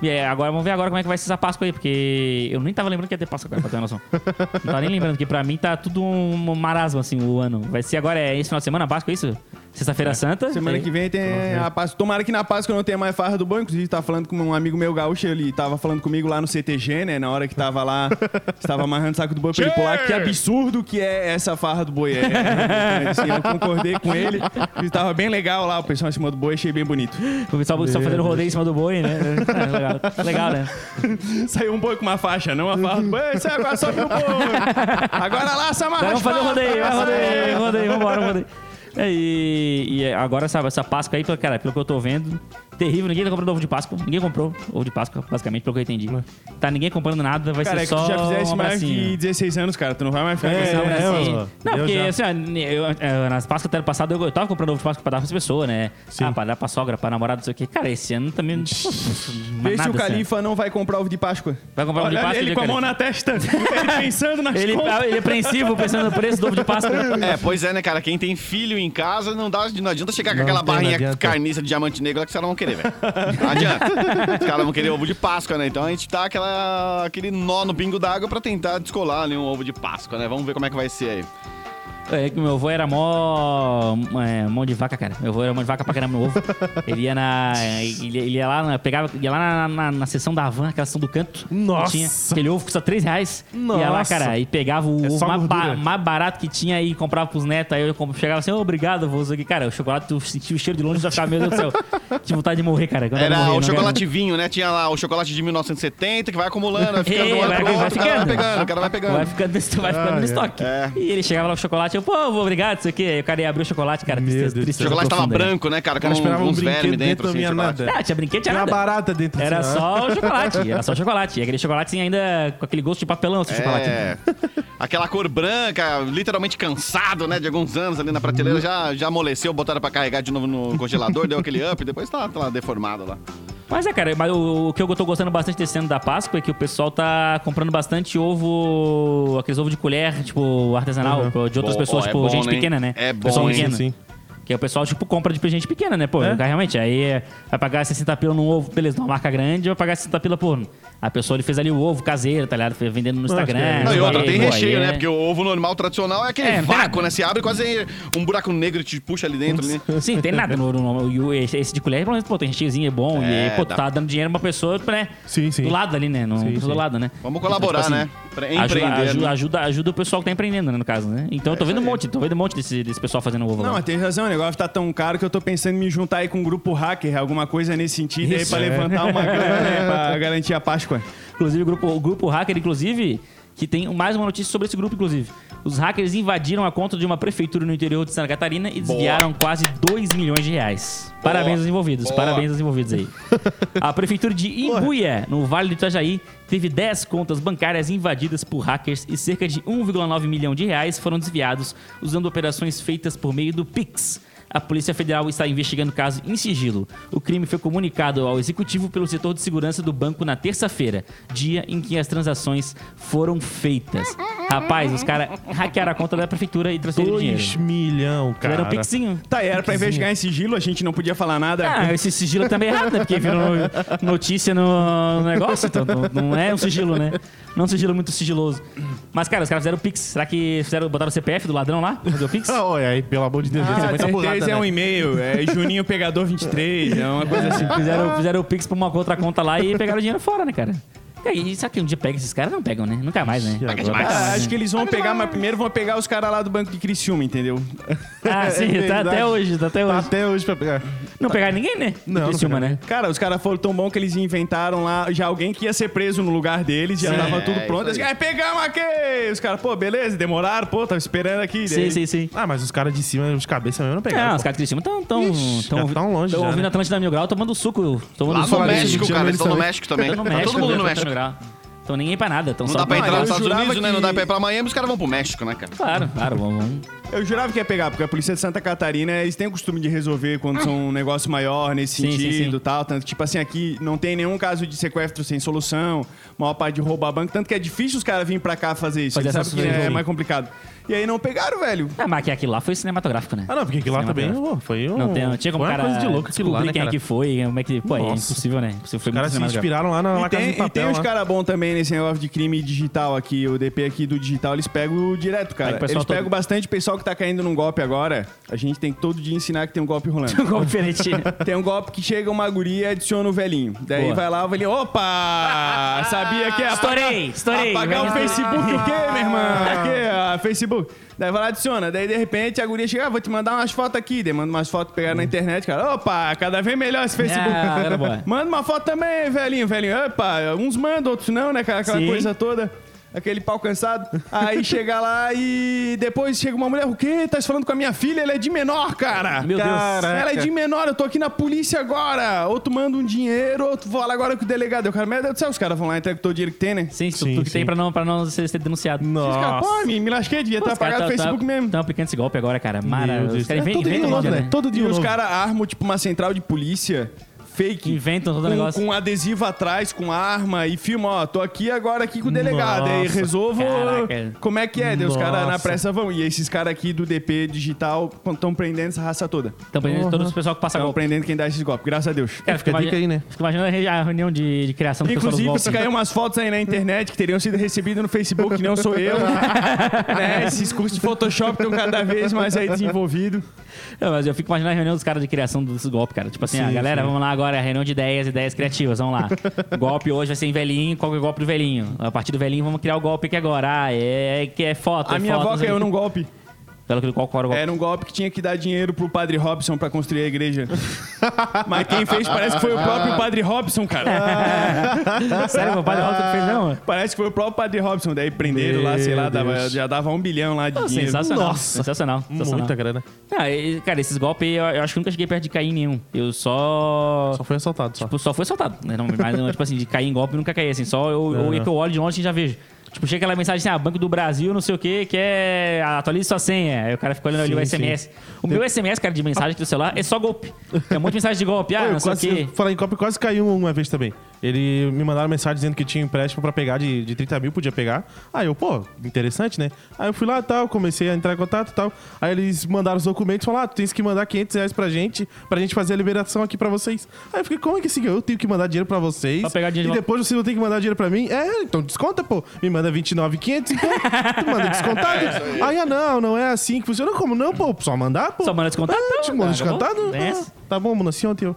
Speaker 5: E é, agora vamos ver agora como é que vai ser essa Páscoa aí, porque eu nem tava lembrando que ia ter Páscoa agora, pra ter uma noção. Não tava nem lembrando, que pra mim tá tudo um marasmo, assim, o ano. Vai ser agora, é esse final de semana, a Páscoa, é isso? Sexta-feira Santa.
Speaker 4: Semana
Speaker 5: É.
Speaker 4: que vem tem a Páscoa. Tomara que na Páscoa não tenha mais farra do boi. Inclusive, tava falando com um amigo meu gaúcho, ele tava falando comigo lá no CTG, né? Na hora que tava lá, (laughs) estava amarrando o saco do boi pra ele pular. Que absurdo que é essa farra do boi. É, assim, eu concordei com ele. Ele tava bem legal lá, o pessoal em cima do boi, achei bem bonito.
Speaker 5: O pessoal só fazendo rodeio em cima do boi, né? (laughs) É, legal. (laughs) legal, né? (laughs)
Speaker 4: Saiu um boi com uma faixa, não uma boi. Isso aí, agora sobe o boi. Agora lá, essa amarra
Speaker 5: Vamos fazer o rodeio, vai rodeio, rodeio, vambora, rodeio. É, e, e agora, sabe, essa Páscoa aí, cara, pelo que eu tô vendo, terrível, ninguém tá comprando ovo de Páscoa. Ninguém comprou ovo de Páscoa, basicamente, pelo que eu entendi.
Speaker 3: Né.
Speaker 5: Tá ninguém comprando nada, vai
Speaker 4: Cara, é
Speaker 5: ser
Speaker 4: que
Speaker 5: só
Speaker 4: tu já fizesse
Speaker 5: um
Speaker 4: mais de 16 anos, cara. Tu não vai mais ficar
Speaker 3: É,
Speaker 4: com esse
Speaker 3: é, ó.
Speaker 5: Não, porque
Speaker 3: já-
Speaker 5: assim, eu, eu, nas Páscoas até ano passado eu, eu tava comprando ovo de Páscoa pra dar pras pessoas, né?
Speaker 3: Sim.
Speaker 5: Ah, pra dar pra sogra, pra namorada, não sei o quê. Cara, esse ano também.
Speaker 4: Vê se o Califa não vai comprar ovo de Páscoa.
Speaker 5: Vai comprar ovo de Páscoa,
Speaker 4: ele
Speaker 5: dia
Speaker 4: com a mão na testa, (laughs) ele pensando nas
Speaker 5: Ele,
Speaker 4: contas.
Speaker 5: ele é apreensivo pensando no preço do ovo de Páscoa. (laughs)
Speaker 2: É, pois é, né, cara? Quem tem filho em casa não, dá, não adianta chegar com aquela barrinha carniça de diamante negro lá que caras não vão querer, velho. Não adianta. Os caras vão querer ovo de Páscoa, né? Então a gente dá aquela, aquele nó no pingo d'água pra tentar descolar ali um ovo de Páscoa, né? Vamos ver como é que vai ser aí.
Speaker 5: É que meu avô era mó. É, mão de vaca, cara. Meu avô era mão de vaca pra caramba no ovo. Ele ia na. Ele, ele ia lá, na, pegava, ia lá na, na, na sessão da van, aquela sessão do canto.
Speaker 3: Nossa!
Speaker 5: Tinha, aquele ovo custa 3 reais. Ia lá,
Speaker 3: Nossa!
Speaker 5: cara, e pegava o
Speaker 3: É
Speaker 5: ovo mais, ba- mais barato que tinha e comprava pros netos. Aí eu chegava assim, "Ô, obrigado, vô. Aqui, cara, o chocolate, eu senti o cheiro de longe já ficava, meu Deus do céu. Tive vontade de morrer, cara.
Speaker 2: Era
Speaker 5: morrer,
Speaker 2: o chocolate vinho, né? Tinha lá o chocolate de 1970 que vai acumulando, vai (laughs) ficando
Speaker 5: É,
Speaker 2: um ano
Speaker 5: vai,
Speaker 2: pro
Speaker 5: vai
Speaker 2: outro, o cara vai
Speaker 5: ficando.
Speaker 2: pegando, o cara vai pegando.
Speaker 5: Vai ficando, (laughs) vai ficando
Speaker 3: Ah,
Speaker 5: no estoque.
Speaker 2: É.
Speaker 5: E ele chegava lá com o chocolate, eu, pô, obrigado, isso aqui. Aí o cara ia abrir o chocolate, cara.
Speaker 3: Meu
Speaker 5: tristeza-
Speaker 3: do
Speaker 2: O
Speaker 5: tristeza
Speaker 2: chocolate tava
Speaker 5: né?
Speaker 2: branco, né, cara?
Speaker 3: O cara esperava um
Speaker 2: uns
Speaker 3: brinquedo
Speaker 2: vermes
Speaker 3: dentro,
Speaker 2: dentro,
Speaker 3: não
Speaker 2: assim,
Speaker 3: vinha
Speaker 2: chocolate.
Speaker 3: nada.
Speaker 5: Ah, tinha brinquedo, tinha
Speaker 3: Tinha
Speaker 5: nada.
Speaker 3: barata dentro
Speaker 5: Era
Speaker 3: assim, ó.
Speaker 5: só o chocolate, (laughs) era só chocolate. E aquele chocolate ainda com aquele gosto de papelão, esse chocolate.
Speaker 2: É, aquela cor branca, literalmente cansado, né, de alguns anos ali na prateleira, já, já amoleceu, botaram pra carregar de novo no congelador, deu aquele up, depois tá, tá lá deformado lá.
Speaker 5: Mas é, cara, mas o, o que eu tô gostando bastante desse ano da Páscoa é que o pessoal tá comprando bastante ovo, aqueles ovos de colher, tipo, artesanal,
Speaker 3: Uhum.
Speaker 5: de outras
Speaker 2: Bom,
Speaker 5: pessoas,
Speaker 2: ó, é
Speaker 5: tipo,
Speaker 2: bom,
Speaker 5: gente
Speaker 2: hein?
Speaker 5: pequena, né?
Speaker 2: É bom,
Speaker 5: Pessoal
Speaker 2: hein?
Speaker 5: pequeno.
Speaker 3: Sim, sim.
Speaker 5: Que o pessoal, tipo, compra de gente pequena, né? Pô,
Speaker 3: É?
Speaker 5: realmente, aí é, vai pagar 60 pila num ovo, beleza, numa marca grande, vai pagar 60 pila por. A pessoa ele fez ali o ovo caseiro, tá ligado? Foi vendendo no Instagram.
Speaker 3: é.
Speaker 2: Não, e outra, tem recheio,
Speaker 5: aí
Speaker 2: né?
Speaker 5: é-
Speaker 2: Porque o ovo normal tradicional é aquele
Speaker 5: É, não
Speaker 2: vácuo,
Speaker 5: nada.
Speaker 2: né? Você abre quase um buraco negro e te puxa ali dentro. Ali. (laughs)
Speaker 5: Sim, tem nada no, no, no- e o- esse esse de colher, pelo menos, pô, tem recheiozinho, é bom.
Speaker 2: É,
Speaker 5: e, pô, tá dando dinheiro pra uma pessoa, né?
Speaker 3: Sim, sim.
Speaker 5: Do lado ali, né? No,
Speaker 3: Sim,
Speaker 5: do lado, né?
Speaker 2: Vamos colaborar,
Speaker 5: Então,
Speaker 2: né? Pra
Speaker 5: ajuda,
Speaker 2: empreender,
Speaker 5: ajuda,
Speaker 2: né?
Speaker 5: ajuda, ajuda o pessoal que tá empreendendo, né, no caso, né? Então eu tô vendo um monte, tô vendo um monte desse, desse pessoal fazendo ovo
Speaker 4: Não,
Speaker 5: lá.
Speaker 4: mas tem razão, o negócio tá tão caro que eu tô pensando em me juntar aí com um grupo hacker, alguma coisa nesse sentido aí
Speaker 5: Isso,
Speaker 4: pra
Speaker 5: é.
Speaker 4: levantar uma grana né, pra garantir a Páscoa.
Speaker 5: Inclusive, o grupo, o grupo hacker, inclusive, que tem mais uma notícia sobre esse grupo, inclusive. Os hackers invadiram a conta de uma prefeitura no interior de Santa Catarina e desviaram quase 2 milhões de reais. Parabéns aos envolvidos,
Speaker 2: Boa.
Speaker 5: parabéns aos envolvidos aí. (laughs) A prefeitura de Imbuia, no Vale do Itajaí, teve 10 contas bancárias invadidas por hackers e cerca de 1,9 milhão de reais foram desviados usando operações feitas por meio do Pix. A Polícia Federal está investigando o caso em sigilo. O crime foi comunicado ao executivo pelo setor de segurança do banco na terça-feira, dia em que as transações foram feitas. Rapaz, os caras hackearam a conta da prefeitura e transferiram dinheiro.
Speaker 3: 2 milhão, cara.
Speaker 5: Fizeram um pixinho.
Speaker 4: Tá, e era pra investigar em sigilo, a gente não podia falar nada.
Speaker 5: Ah, esse sigilo também é errado, né? Porque virou notícia no negócio, então não, não é um sigilo, né? Não é um sigilo muito sigiloso. Mas, cara, os caras fizeram o Pix. Será que fizeram, botaram o CPF do ladrão lá? Fazer o Pix?
Speaker 3: Ah, (laughs) olha aí, pelo amor de Deus.
Speaker 4: Ah,
Speaker 3: é burrada,
Speaker 4: é um
Speaker 3: né?
Speaker 4: e-mail, é Juninho Pegador 23, é uma coisa assim.
Speaker 5: Fizeram, fizeram o Pix pra uma outra conta lá e pegaram o dinheiro fora, né, cara? E aí, será que um dia pega esses caras? Não pegam, né? Nunca mais, né?
Speaker 3: Pega
Speaker 2: demais.
Speaker 5: mais,
Speaker 4: Ah,
Speaker 5: né?
Speaker 4: acho que eles vão pegar, mas primeiro vão pegar os caras lá do Banco de Criciúma, entendeu?
Speaker 5: Ah, (laughs) sim,
Speaker 3: É
Speaker 5: tá
Speaker 3: verdade.
Speaker 5: até hoje, tá até
Speaker 3: Tá
Speaker 5: hoje.
Speaker 3: até hoje pra pegar.
Speaker 5: Não pegaram ninguém, né?
Speaker 3: Não, não
Speaker 5: Criciúma,
Speaker 3: pegaram
Speaker 5: né?
Speaker 4: Cara, os caras foram tão bom que eles inventaram lá já alguém que ia ser preso no lugar deles, já tava
Speaker 2: é,
Speaker 4: tudo pronto.
Speaker 2: isso
Speaker 4: Eles
Speaker 2: aí.
Speaker 4: caras, pegamos aqui! Os caras, pô, beleza, demoraram, pô, tava esperando aqui.
Speaker 5: Sim,
Speaker 4: Daí-
Speaker 5: sim, sim.
Speaker 3: Ah, mas os caras de cima, os cabeça mesmo, não pegaram.
Speaker 5: Não,
Speaker 3: pô.
Speaker 5: os caras de Criciúma estão tão,
Speaker 3: Ixi,
Speaker 5: tão,
Speaker 3: já tão longe
Speaker 5: tão
Speaker 3: já,
Speaker 5: ouvindo
Speaker 3: né?
Speaker 5: Atlântida Mil Grau, tomando suco. Tomando
Speaker 2: Lá no
Speaker 5: suco.
Speaker 2: México,
Speaker 3: tinha
Speaker 2: cara,
Speaker 3: eles
Speaker 2: estão no
Speaker 3: também.
Speaker 2: México também.
Speaker 5: Tá México,
Speaker 2: todo mundo no México.
Speaker 5: Então ninguém pra nada. Tão
Speaker 2: Não
Speaker 5: só
Speaker 2: dá pra entrar nos Estados Unidos, né? Não dá pra ir pra Miami, os caras vão pro México, né, cara?
Speaker 5: Claro, claro, vamos. vamos.
Speaker 4: Eu jurava que ia pegar, porque a polícia de Santa Catarina, eles têm o costume de resolver quando são um negócio maior nesse
Speaker 5: Sim,
Speaker 4: sentido e tal. Tanto, tipo assim, aqui não tem nenhum caso de sequestro sem solução, maior parte de roubar banco, tanto que é difícil os caras virem pra cá fazer isso.
Speaker 5: Fazer
Speaker 4: Eles sabem que é
Speaker 5: aí.
Speaker 4: mais complicado. E aí não pegaram, velho.
Speaker 5: Ah, mas que aquilo lá foi cinematográfico, né?
Speaker 3: Ah, não, porque aquilo lá também foi um.
Speaker 5: Não, tem, não tinha como
Speaker 3: foi uma
Speaker 5: cara
Speaker 3: coisa de louco aquilo lá, né,
Speaker 5: quem é
Speaker 3: cara?
Speaker 5: que foi, como é que... Pô, é
Speaker 3: Nossa.
Speaker 5: impossível, né? Impossível, foi
Speaker 3: Os caras se
Speaker 5: cinematográfico.
Speaker 3: inspiraram lá na, na
Speaker 4: E
Speaker 3: Casa
Speaker 4: tem,
Speaker 3: de
Speaker 4: e tem
Speaker 3: Papel.
Speaker 4: uns
Speaker 3: lá.
Speaker 4: caras bons também nesse negócio de crime digital aqui, o DP aqui do digital, eles pegam direto, cara.
Speaker 5: O pessoal
Speaker 4: Eles pegam
Speaker 5: todo.
Speaker 4: bastante pessoal que tá caindo num golpe agora. A gente tem que todo dia ensinar que tem um golpe rolando. (laughs)
Speaker 5: Golpe diferente. (laughs)
Speaker 4: Tem um golpe que chega uma guria e adiciona o velhinho. Daí
Speaker 5: Boa.
Speaker 4: vai lá o velhinho, opa! Sabia que é
Speaker 5: Estourei, estourei.
Speaker 4: Apagar o. Facebook o quê, meu irmão? (laughs) Aqui, a Facebook. Daí vai lá, adiciona. Daí, de repente, a guria chega, ah, vou te mandar umas fotos aqui. Daí manda umas fotos pegar na internet, cara. Opa, cada vez melhor esse Facebook.
Speaker 5: Ah, boa.
Speaker 4: Manda uma foto também, velhinho, velhinho. Opa, uns mandam, outros não, né? Aquela, aquela
Speaker 5: Sim.
Speaker 4: coisa toda. Aquele pau cansado. Aí (laughs) chega lá e depois chega uma mulher, o quê? Tá falando com a minha filha? Ela é de menor, cara.
Speaker 5: Meu Deus.
Speaker 4: Ela é de menor, eu tô aqui na polícia agora. Outro manda um dinheiro, outro fala agora com o delegado. Eu, cara, meu Deus do céu, os caras vão lá e entregam todo o dinheiro que tem, né?
Speaker 5: Sim,
Speaker 3: Sim,
Speaker 5: tu que tem pra não, pra não ser, ser denunciado.
Speaker 4: Os caras,
Speaker 3: Nossa.
Speaker 4: pô, me, me lasquei, devia estar apagado no Facebook mesmo.
Speaker 5: Estão aplicando esse golpe agora, cara. Maravilhoso. Os caras
Speaker 3: É
Speaker 5: inventam,
Speaker 3: todo dia né? Todo dia
Speaker 4: E os caras armam, tipo, uma central de polícia fake.
Speaker 5: Inventam todo o
Speaker 4: com,
Speaker 5: negócio.
Speaker 4: com adesivo atrás, com arma e filma, ó, tô aqui agora aqui com o delegado. Aí
Speaker 3: Nossa,
Speaker 4: resolvo
Speaker 5: caraca.
Speaker 4: como é que é. Os caras na pressa vão. E esses caras aqui do DP digital estão prendendo essa raça toda.
Speaker 5: Estão prendendo
Speaker 3: Porra.
Speaker 5: todos os pessoal que passa
Speaker 4: Estão
Speaker 5: golpe.
Speaker 4: prendendo quem dá esses golpes, graças a Deus.
Speaker 5: Cara,
Speaker 3: Fica a dica aí, né?
Speaker 5: Fica imaginando a re- a reunião de, de criação do
Speaker 4: Inclusive, se caiu umas fotos aí na internet que teriam sido recebidas no Facebook, não sou eu. (laughs) né? Esses cursos de Photoshop estão cada vez mais aí desenvolvidos.
Speaker 5: Não, mas eu fico imaginando a reunião dos caras de criação desses golpes, cara. Tipo assim,
Speaker 3: Sim,
Speaker 5: a galera,
Speaker 3: sim.
Speaker 5: vamos lá agora, reunião de ideias, ideias criativas, vamos lá. O (laughs) golpe hoje vai ser em velhinho, qual é o golpe do velhinho? A partir do velhinho, vamos criar o golpe aqui agora. Ah, é que é foto.
Speaker 4: A
Speaker 5: é
Speaker 4: minha
Speaker 5: foto,
Speaker 4: avó
Speaker 5: não sei
Speaker 4: caiu num golpe.
Speaker 5: Pelo que qual era o golpe?
Speaker 4: Era um golpe que tinha que dar dinheiro pro padre Robson pra construir a igreja. (laughs) Mas quem fez parece que foi o próprio padre Robson, cara. (laughs)
Speaker 5: Sério, meu pai de volta fez não?
Speaker 4: Parece que foi o próprio padre Robson. Daí prenderam lá, sei lá, dava- já dava um bilhão lá de
Speaker 5: Pô,
Speaker 4: dinheiro.
Speaker 5: sensacional.
Speaker 3: Nossa.
Speaker 5: Sensacional. sensacional.
Speaker 3: Muita grana.
Speaker 5: Ah, e, cara, esses golpes eu, eu acho que nunca cheguei perto de cair em nenhum. Eu só.
Speaker 3: Só foi assaltado, só.
Speaker 5: Tipo, só foi assaltado. Né? Não, mas, não, tipo assim, de cair em golpe, eu nunca caí assim. Só eu, eu,
Speaker 3: Aham.
Speaker 5: que eu olho de longe e já vejo. Tipo, chega aquela mensagem assim, ah, Banco do Brasil, não sei o que, que é atualize sua senha. Aí o cara fica olhando ali o
Speaker 3: Sim,
Speaker 5: SMS. O meu SMS, cara, de mensagem aqui do celular é só golpe. É um monte de mensagem de golpe. (laughs) Ah,
Speaker 3: Pô, eu
Speaker 5: não sei o
Speaker 3: quase,
Speaker 5: quê.
Speaker 3: Falar em copo, quase caiu uma vez também. Ele me mandaram mensagem dizendo que tinha empréstimo pra pegar de, de 30 mil, podia pegar. Aí eu, pô, interessante, né? Aí eu fui lá e tal, comecei a entrar em contato e tal. Aí eles mandaram os documentos e falaram, ah, tu tens que mandar 500 reais pra gente, pra gente fazer a liberação aqui pra vocês. Aí eu fiquei, como é que assim? Eu tenho que mandar dinheiro pra vocês.
Speaker 5: Pra pegar dinheiro
Speaker 3: E
Speaker 5: de
Speaker 3: depois vocês vão ter que mandar dinheiro pra mim? É, então desconta, pô. Me manda 29,500, então. tu manda descontado. (laughs) aí, ah, não, não é assim que funciona. Como não, pô? Só mandar, pô.
Speaker 5: Só manda descontado,
Speaker 3: É,
Speaker 5: então,
Speaker 3: te manda descontado.
Speaker 5: É
Speaker 3: Ah, tá bom, mano, assim ontem eu.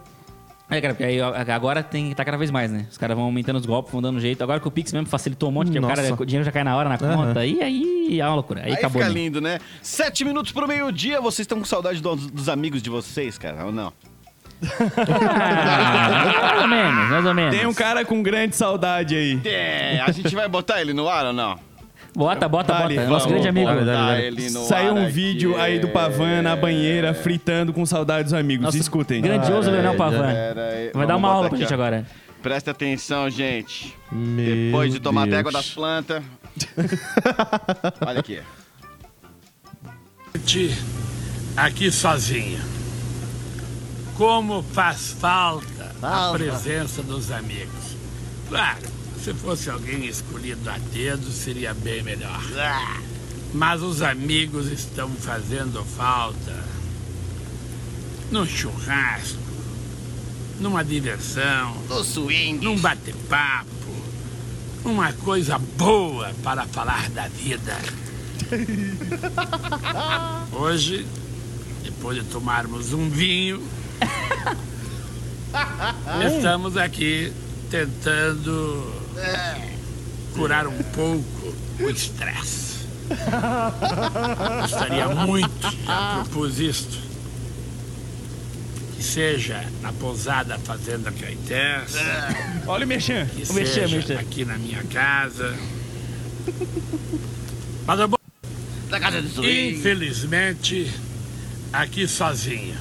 Speaker 5: É, cara, porque aí agora tem que tá cada vez mais, né? Os caras vão aumentando os golpes, vão dando jeito. Agora que o Pix mesmo facilitou um monte, que o cara, o dinheiro já cai na hora na conta. E aí é uma loucura. Aí,
Speaker 2: Aí
Speaker 5: acabou.
Speaker 2: fica
Speaker 5: né?
Speaker 2: lindo, né? Sete minutos pro meio-dia, vocês estão com saudade dos, dos amigos de vocês, cara, ou não?
Speaker 5: Ah, mais ou menos, mais ou menos.
Speaker 4: Tem um cara com grande saudade aí.
Speaker 2: É, a gente vai botar ele no ar ou não?
Speaker 5: Bota, bota,
Speaker 4: Dale,
Speaker 5: bota. Nosso grande amigo.
Speaker 4: Saiu um vídeo aí do Pavan na banheira fritando com saudade dos amigos.
Speaker 5: Nosso
Speaker 4: Escutem.
Speaker 5: Grandioso Leonel Pavan. Vai dar
Speaker 2: vamos
Speaker 5: uma
Speaker 2: botar
Speaker 5: aula pra
Speaker 2: aqui,
Speaker 5: gente
Speaker 2: ó.
Speaker 5: agora.
Speaker 2: Presta atenção, gente.
Speaker 3: Meu
Speaker 2: Depois de tomar
Speaker 3: Deus.
Speaker 2: água das plantas. (laughs) Olha aqui.
Speaker 6: Aqui sozinho. Como faz falta a presença dos amigos. Claro, se fosse alguém escolhido a dedo, seria bem melhor. Mas os amigos estão fazendo falta. Num churrasco, numa diversão,
Speaker 2: Do swing.
Speaker 6: num bate-papo, uma coisa boa para falar da vida. (laughs) Hoje, depois de tomarmos um vinho, (laughs) estamos aqui tentando curar um pouco o estresse. Gostaria muito, já propus isto, que seja na pousada Fazenda Caetés,
Speaker 4: Olha o
Speaker 6: que
Speaker 5: O mexer,
Speaker 6: seja
Speaker 5: mexer.
Speaker 6: aqui na minha casa. Mas eu vou
Speaker 2: Da casa de swing.
Speaker 6: Infelizmente, aqui sozinho.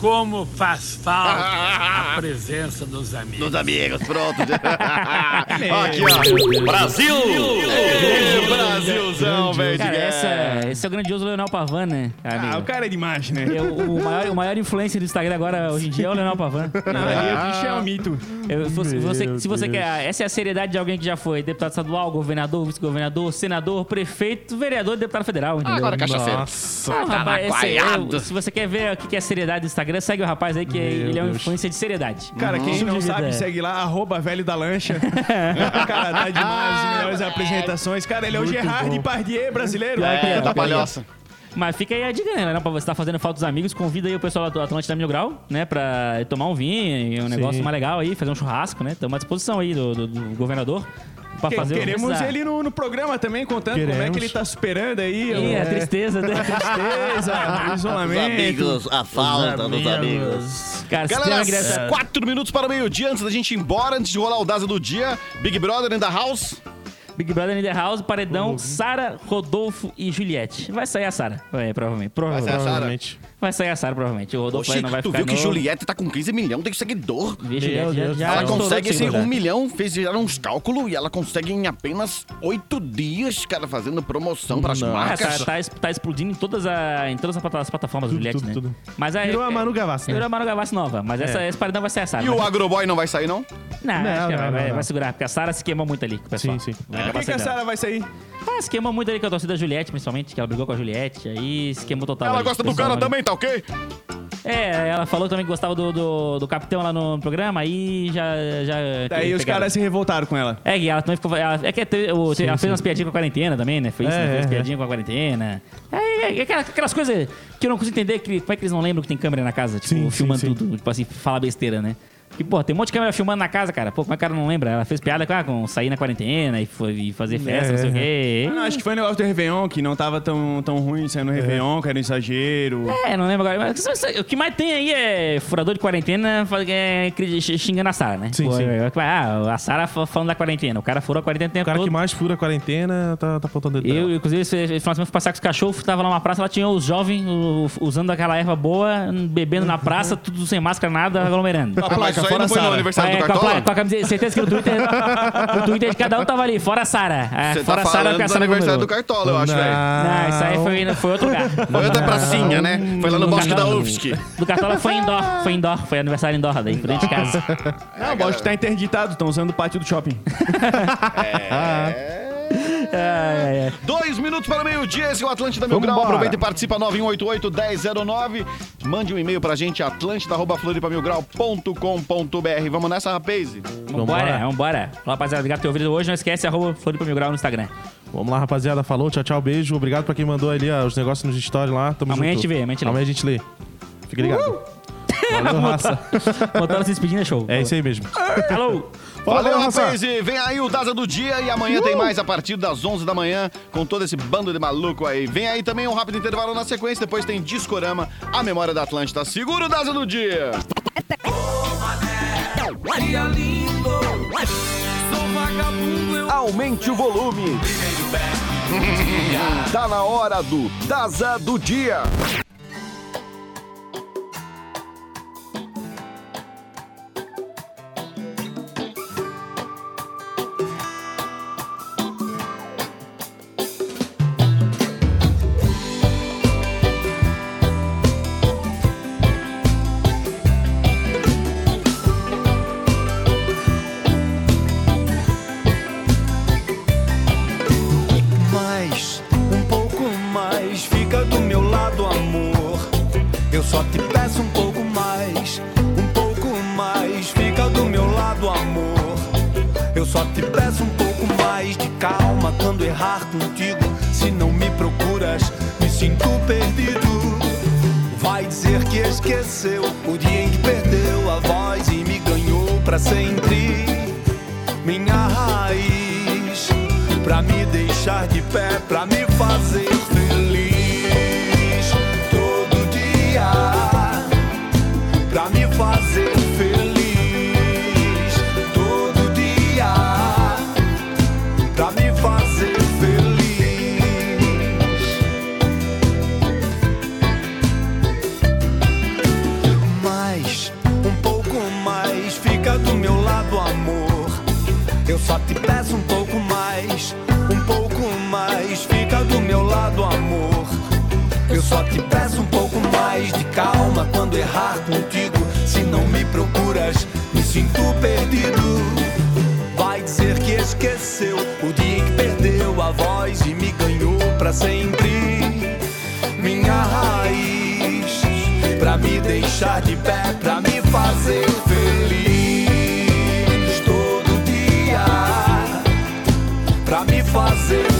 Speaker 6: Como faz falta a (laughs) presença dos amigos.
Speaker 2: Dos amigos, pronto. (laughs) Aqui, ó. Brasil! Ei, Brasilzão, velho.
Speaker 5: Cara, essa, esse é o grandioso Leonel Pavan, né? amigo?
Speaker 4: Ah, o cara é demais, né?
Speaker 5: Eu- o, maior, o maior influencer do Instagram agora, hoje em dia, é o Leonel Pavan.
Speaker 4: O bicho é um mito.
Speaker 5: Eu- se você- se você quer. Essa é a seriedade de alguém que já foi deputado estadual, governador, vice-governador, senador, prefeito, vereador e deputado federal. Entendeu?
Speaker 2: Agora, cachaceiro.
Speaker 3: Nossa.
Speaker 5: Ah, rapaz, esse- eu- se você quer ver o que que é seriedade do Instagram, segue o rapaz aí, que é-
Speaker 3: Meu
Speaker 5: ele é um
Speaker 3: Deus.
Speaker 5: influencer de seriedade.
Speaker 4: Cara, quem não sabe, segue lá, arroba velho da lancha. (laughs) cara, dá demais, as melhores apresentações. Cara, ele é o
Speaker 3: Muito
Speaker 4: Gerard
Speaker 3: bom.
Speaker 4: Depardieu brasileiro.
Speaker 5: É,
Speaker 2: É, da
Speaker 5: pior que é.
Speaker 2: palhoça.
Speaker 5: Mas fica aí a dica, né? Não, pra você tá fazendo falta dos amigos, convida aí o pessoal do Atlântida Mil Grau, né? Pra tomar um vinho e um negócio mais legal aí, fazer um churrasco, né? Estamos à disposição aí do, do- do governador pra fazer o que
Speaker 4: Queremos
Speaker 5: precisar.
Speaker 4: ele no, no programa também, contando como é
Speaker 3: Queremos.
Speaker 4: que ele tá superando aí.
Speaker 5: Ih,
Speaker 4: o-
Speaker 5: a tristeza, né? (laughs)
Speaker 4: tristeza, (laughs) o isolamento.
Speaker 2: a falta dos amigos.
Speaker 5: Cara, se
Speaker 2: Galera,
Speaker 5: criança...
Speaker 2: quatro minutos para o meio-dia antes da gente ir embora, antes de rolar o Daza do dia. Big Brother in the house.
Speaker 5: Big Brother in the House, paredão, Sara, Rodolfo e Juliette. Vai sair a Sara, é, provavelmente. provavelmente.
Speaker 2: sair a Sara?
Speaker 5: Vai sair a Sara, provavelmente. O Rodolfo
Speaker 2: Oxi,
Speaker 5: aí não vai
Speaker 2: tu
Speaker 5: ficar
Speaker 2: viu que. Juliette tá com 15 milhões de seguidor?
Speaker 5: Já,
Speaker 3: Deus.
Speaker 5: já
Speaker 2: ela consegue esse
Speaker 5: seguidor
Speaker 2: um
Speaker 5: já.
Speaker 2: milhão, fizeram uns cálculos e ela consegue em apenas oito dias, cara, fazendo promoção pras
Speaker 3: Não.
Speaker 5: Ah,
Speaker 2: marcas.
Speaker 5: tá, tá, tá explodindo em todas, a, em todas as plata- as plataformas do
Speaker 3: Tudo,
Speaker 5: Juliette,
Speaker 3: tudo,
Speaker 5: né?
Speaker 3: tudo.
Speaker 5: Mas a,
Speaker 3: Virou a Manu Gavassi, né?
Speaker 5: Virou a Manu Gavassi nova. Mas essa,
Speaker 3: É.
Speaker 5: esse paredão vai ser a Sara.
Speaker 2: E o Agroboy não vai sair, não?
Speaker 5: Não,
Speaker 3: Não,
Speaker 5: acho que
Speaker 3: não,
Speaker 5: vai,
Speaker 3: não,
Speaker 5: vai-
Speaker 3: não.
Speaker 5: vai segurar, porque a Sara se queimou muito ali com o pessoal.
Speaker 3: Sim, sim.
Speaker 4: Por que, que a. Sara vai sair?
Speaker 5: Ah, se queimou muito ali com a torcida da Juliette, principalmente, que ela brigou com a Juliette, aí se queimou total.
Speaker 2: Ela
Speaker 5: ali,
Speaker 2: gosta do cara
Speaker 5: né?
Speaker 2: também, tá ok?
Speaker 5: É, ela falou também que gostava do, do, do capitão lá no programa, aí já. já
Speaker 4: Daí os caras se revoltaram com ela.
Speaker 5: É, e ela também ficou. ela- é que
Speaker 3: Sim,
Speaker 5: ela
Speaker 3: sim.
Speaker 5: fez umas piadinhas com a quarentena também, né? Foi isso,
Speaker 3: É,
Speaker 5: né? Fez
Speaker 3: é,
Speaker 5: piadinha com a quarentena. É, é, é aquelas, aquelas coisas que eu não consigo entender, que, como é que eles não lembram que tem câmera na casa, tipo,
Speaker 3: Sim, sim,
Speaker 5: filmando
Speaker 3: sim.
Speaker 5: tudo, tipo assim, fala besteira, né? E, pô, tem um monte de câmera filmando na casa, cara. Pô, como é que o cara não lembra? Ela fez piada com, ah, com sair na quarentena e, foi, e fazer festa,
Speaker 3: É,
Speaker 5: não sei o
Speaker 3: é.
Speaker 5: quê.
Speaker 4: Ah, não, acho que foi o negócio do Réveillon, que não tava tão, tão ruim saindo no Réveillon, que era um exagero.
Speaker 5: É, não lembro agora. Mas o que mais tem aí é furador de quarentena é, xingando a Sara, né?
Speaker 3: Sim,
Speaker 5: Pô,
Speaker 3: sim.
Speaker 5: é, Ah, a Sara fa- falando da quarentena. O cara furou a quarentena o
Speaker 3: O
Speaker 5: tempo
Speaker 3: cara
Speaker 5: todo.
Speaker 3: que mais fura a quarentena tá, tá faltando dedo.
Speaker 5: Eu, inclusive, esse final de semana fui passear com os cachorros, tava lá numa praça, lá tinha os jovens o- usando aquela erva boa, bebendo na praça, (laughs) tudo sem máscara, nada, aglomerando.
Speaker 4: A
Speaker 2: Ah, isso aí
Speaker 4: fora
Speaker 2: não foi no
Speaker 4: Sara.
Speaker 2: aniversário
Speaker 5: É,
Speaker 2: do
Speaker 5: com, a,
Speaker 2: Cartola?
Speaker 5: pla- com a camiseta, certeza que no Twitter, (laughs) no Twitter de cada um tava ali, fora a Sara. É,
Speaker 2: Você
Speaker 5: fora
Speaker 2: tá
Speaker 5: a Sara
Speaker 2: falando
Speaker 5: porque a
Speaker 2: do
Speaker 5: Sara
Speaker 2: aniversário do. Cartola, eu acho, velho.
Speaker 5: Não, isso aí foi, foi outro lugar.
Speaker 2: Foi outra pracinha, né? Foi lá no Bosque da UFSC.
Speaker 5: Do Cartola foi indoor, foi indoor, foi aniversário indoor, daí, frente de casa. (laughs)
Speaker 4: Não, o bosque tá interditado, estão usando o pátio do shopping. (laughs)
Speaker 5: É, é.
Speaker 2: Dois minutos para o meio-dia, esse é o Atlântida Mil Grau. Aproveita e participa 9188-1009. Mande um e-mail pra gente, atlântida.floripamilgrau.com.br. Vamos nessa, rapaz?
Speaker 5: Vambora,
Speaker 3: Vambora.
Speaker 5: rapaziada, obrigado por ter ouvido hoje. Não esquece, arroba Floripa Mil Grau no Instagram.
Speaker 3: Vamos lá, rapaziada. Falou, tchau, tchau, beijo. Obrigado pra quem mandou ali ó, os negócios nos stories lá. Tamo
Speaker 5: Amanhã
Speaker 3: junto.
Speaker 5: a gente vê, amanhã a gente lê.
Speaker 3: Amanhã a gente lê. Fica ligado. Valeu, (laughs) raça.
Speaker 5: Botando se despedindo é show.
Speaker 3: É isso aí mesmo.
Speaker 5: Alô! (laughs)
Speaker 2: Valeu,
Speaker 3: raça.
Speaker 2: rapaz! E vem aí o Daza do Dia e amanhã tem mais a partir das 11 da manhã com todo esse bando de maluco aí. Vem aí também um rápido intervalo na sequência, depois tem Discorama, a memória da Atlântida. Segura o Daza do Dia!
Speaker 1: Aumente o volume. (laughs) Tá na hora do Daza do Dia.
Speaker 7: Minha raiz Pra me deixar de pé, pra quando errar contigo. Se não me procuras, me sinto perdido. Vai dizer que esqueceu o dia em que perdeu a voz e me ganhou pra sempre minha raiz Pra me deixar de pé, pra me fazer feliz Todo dia Pra me fazer feliz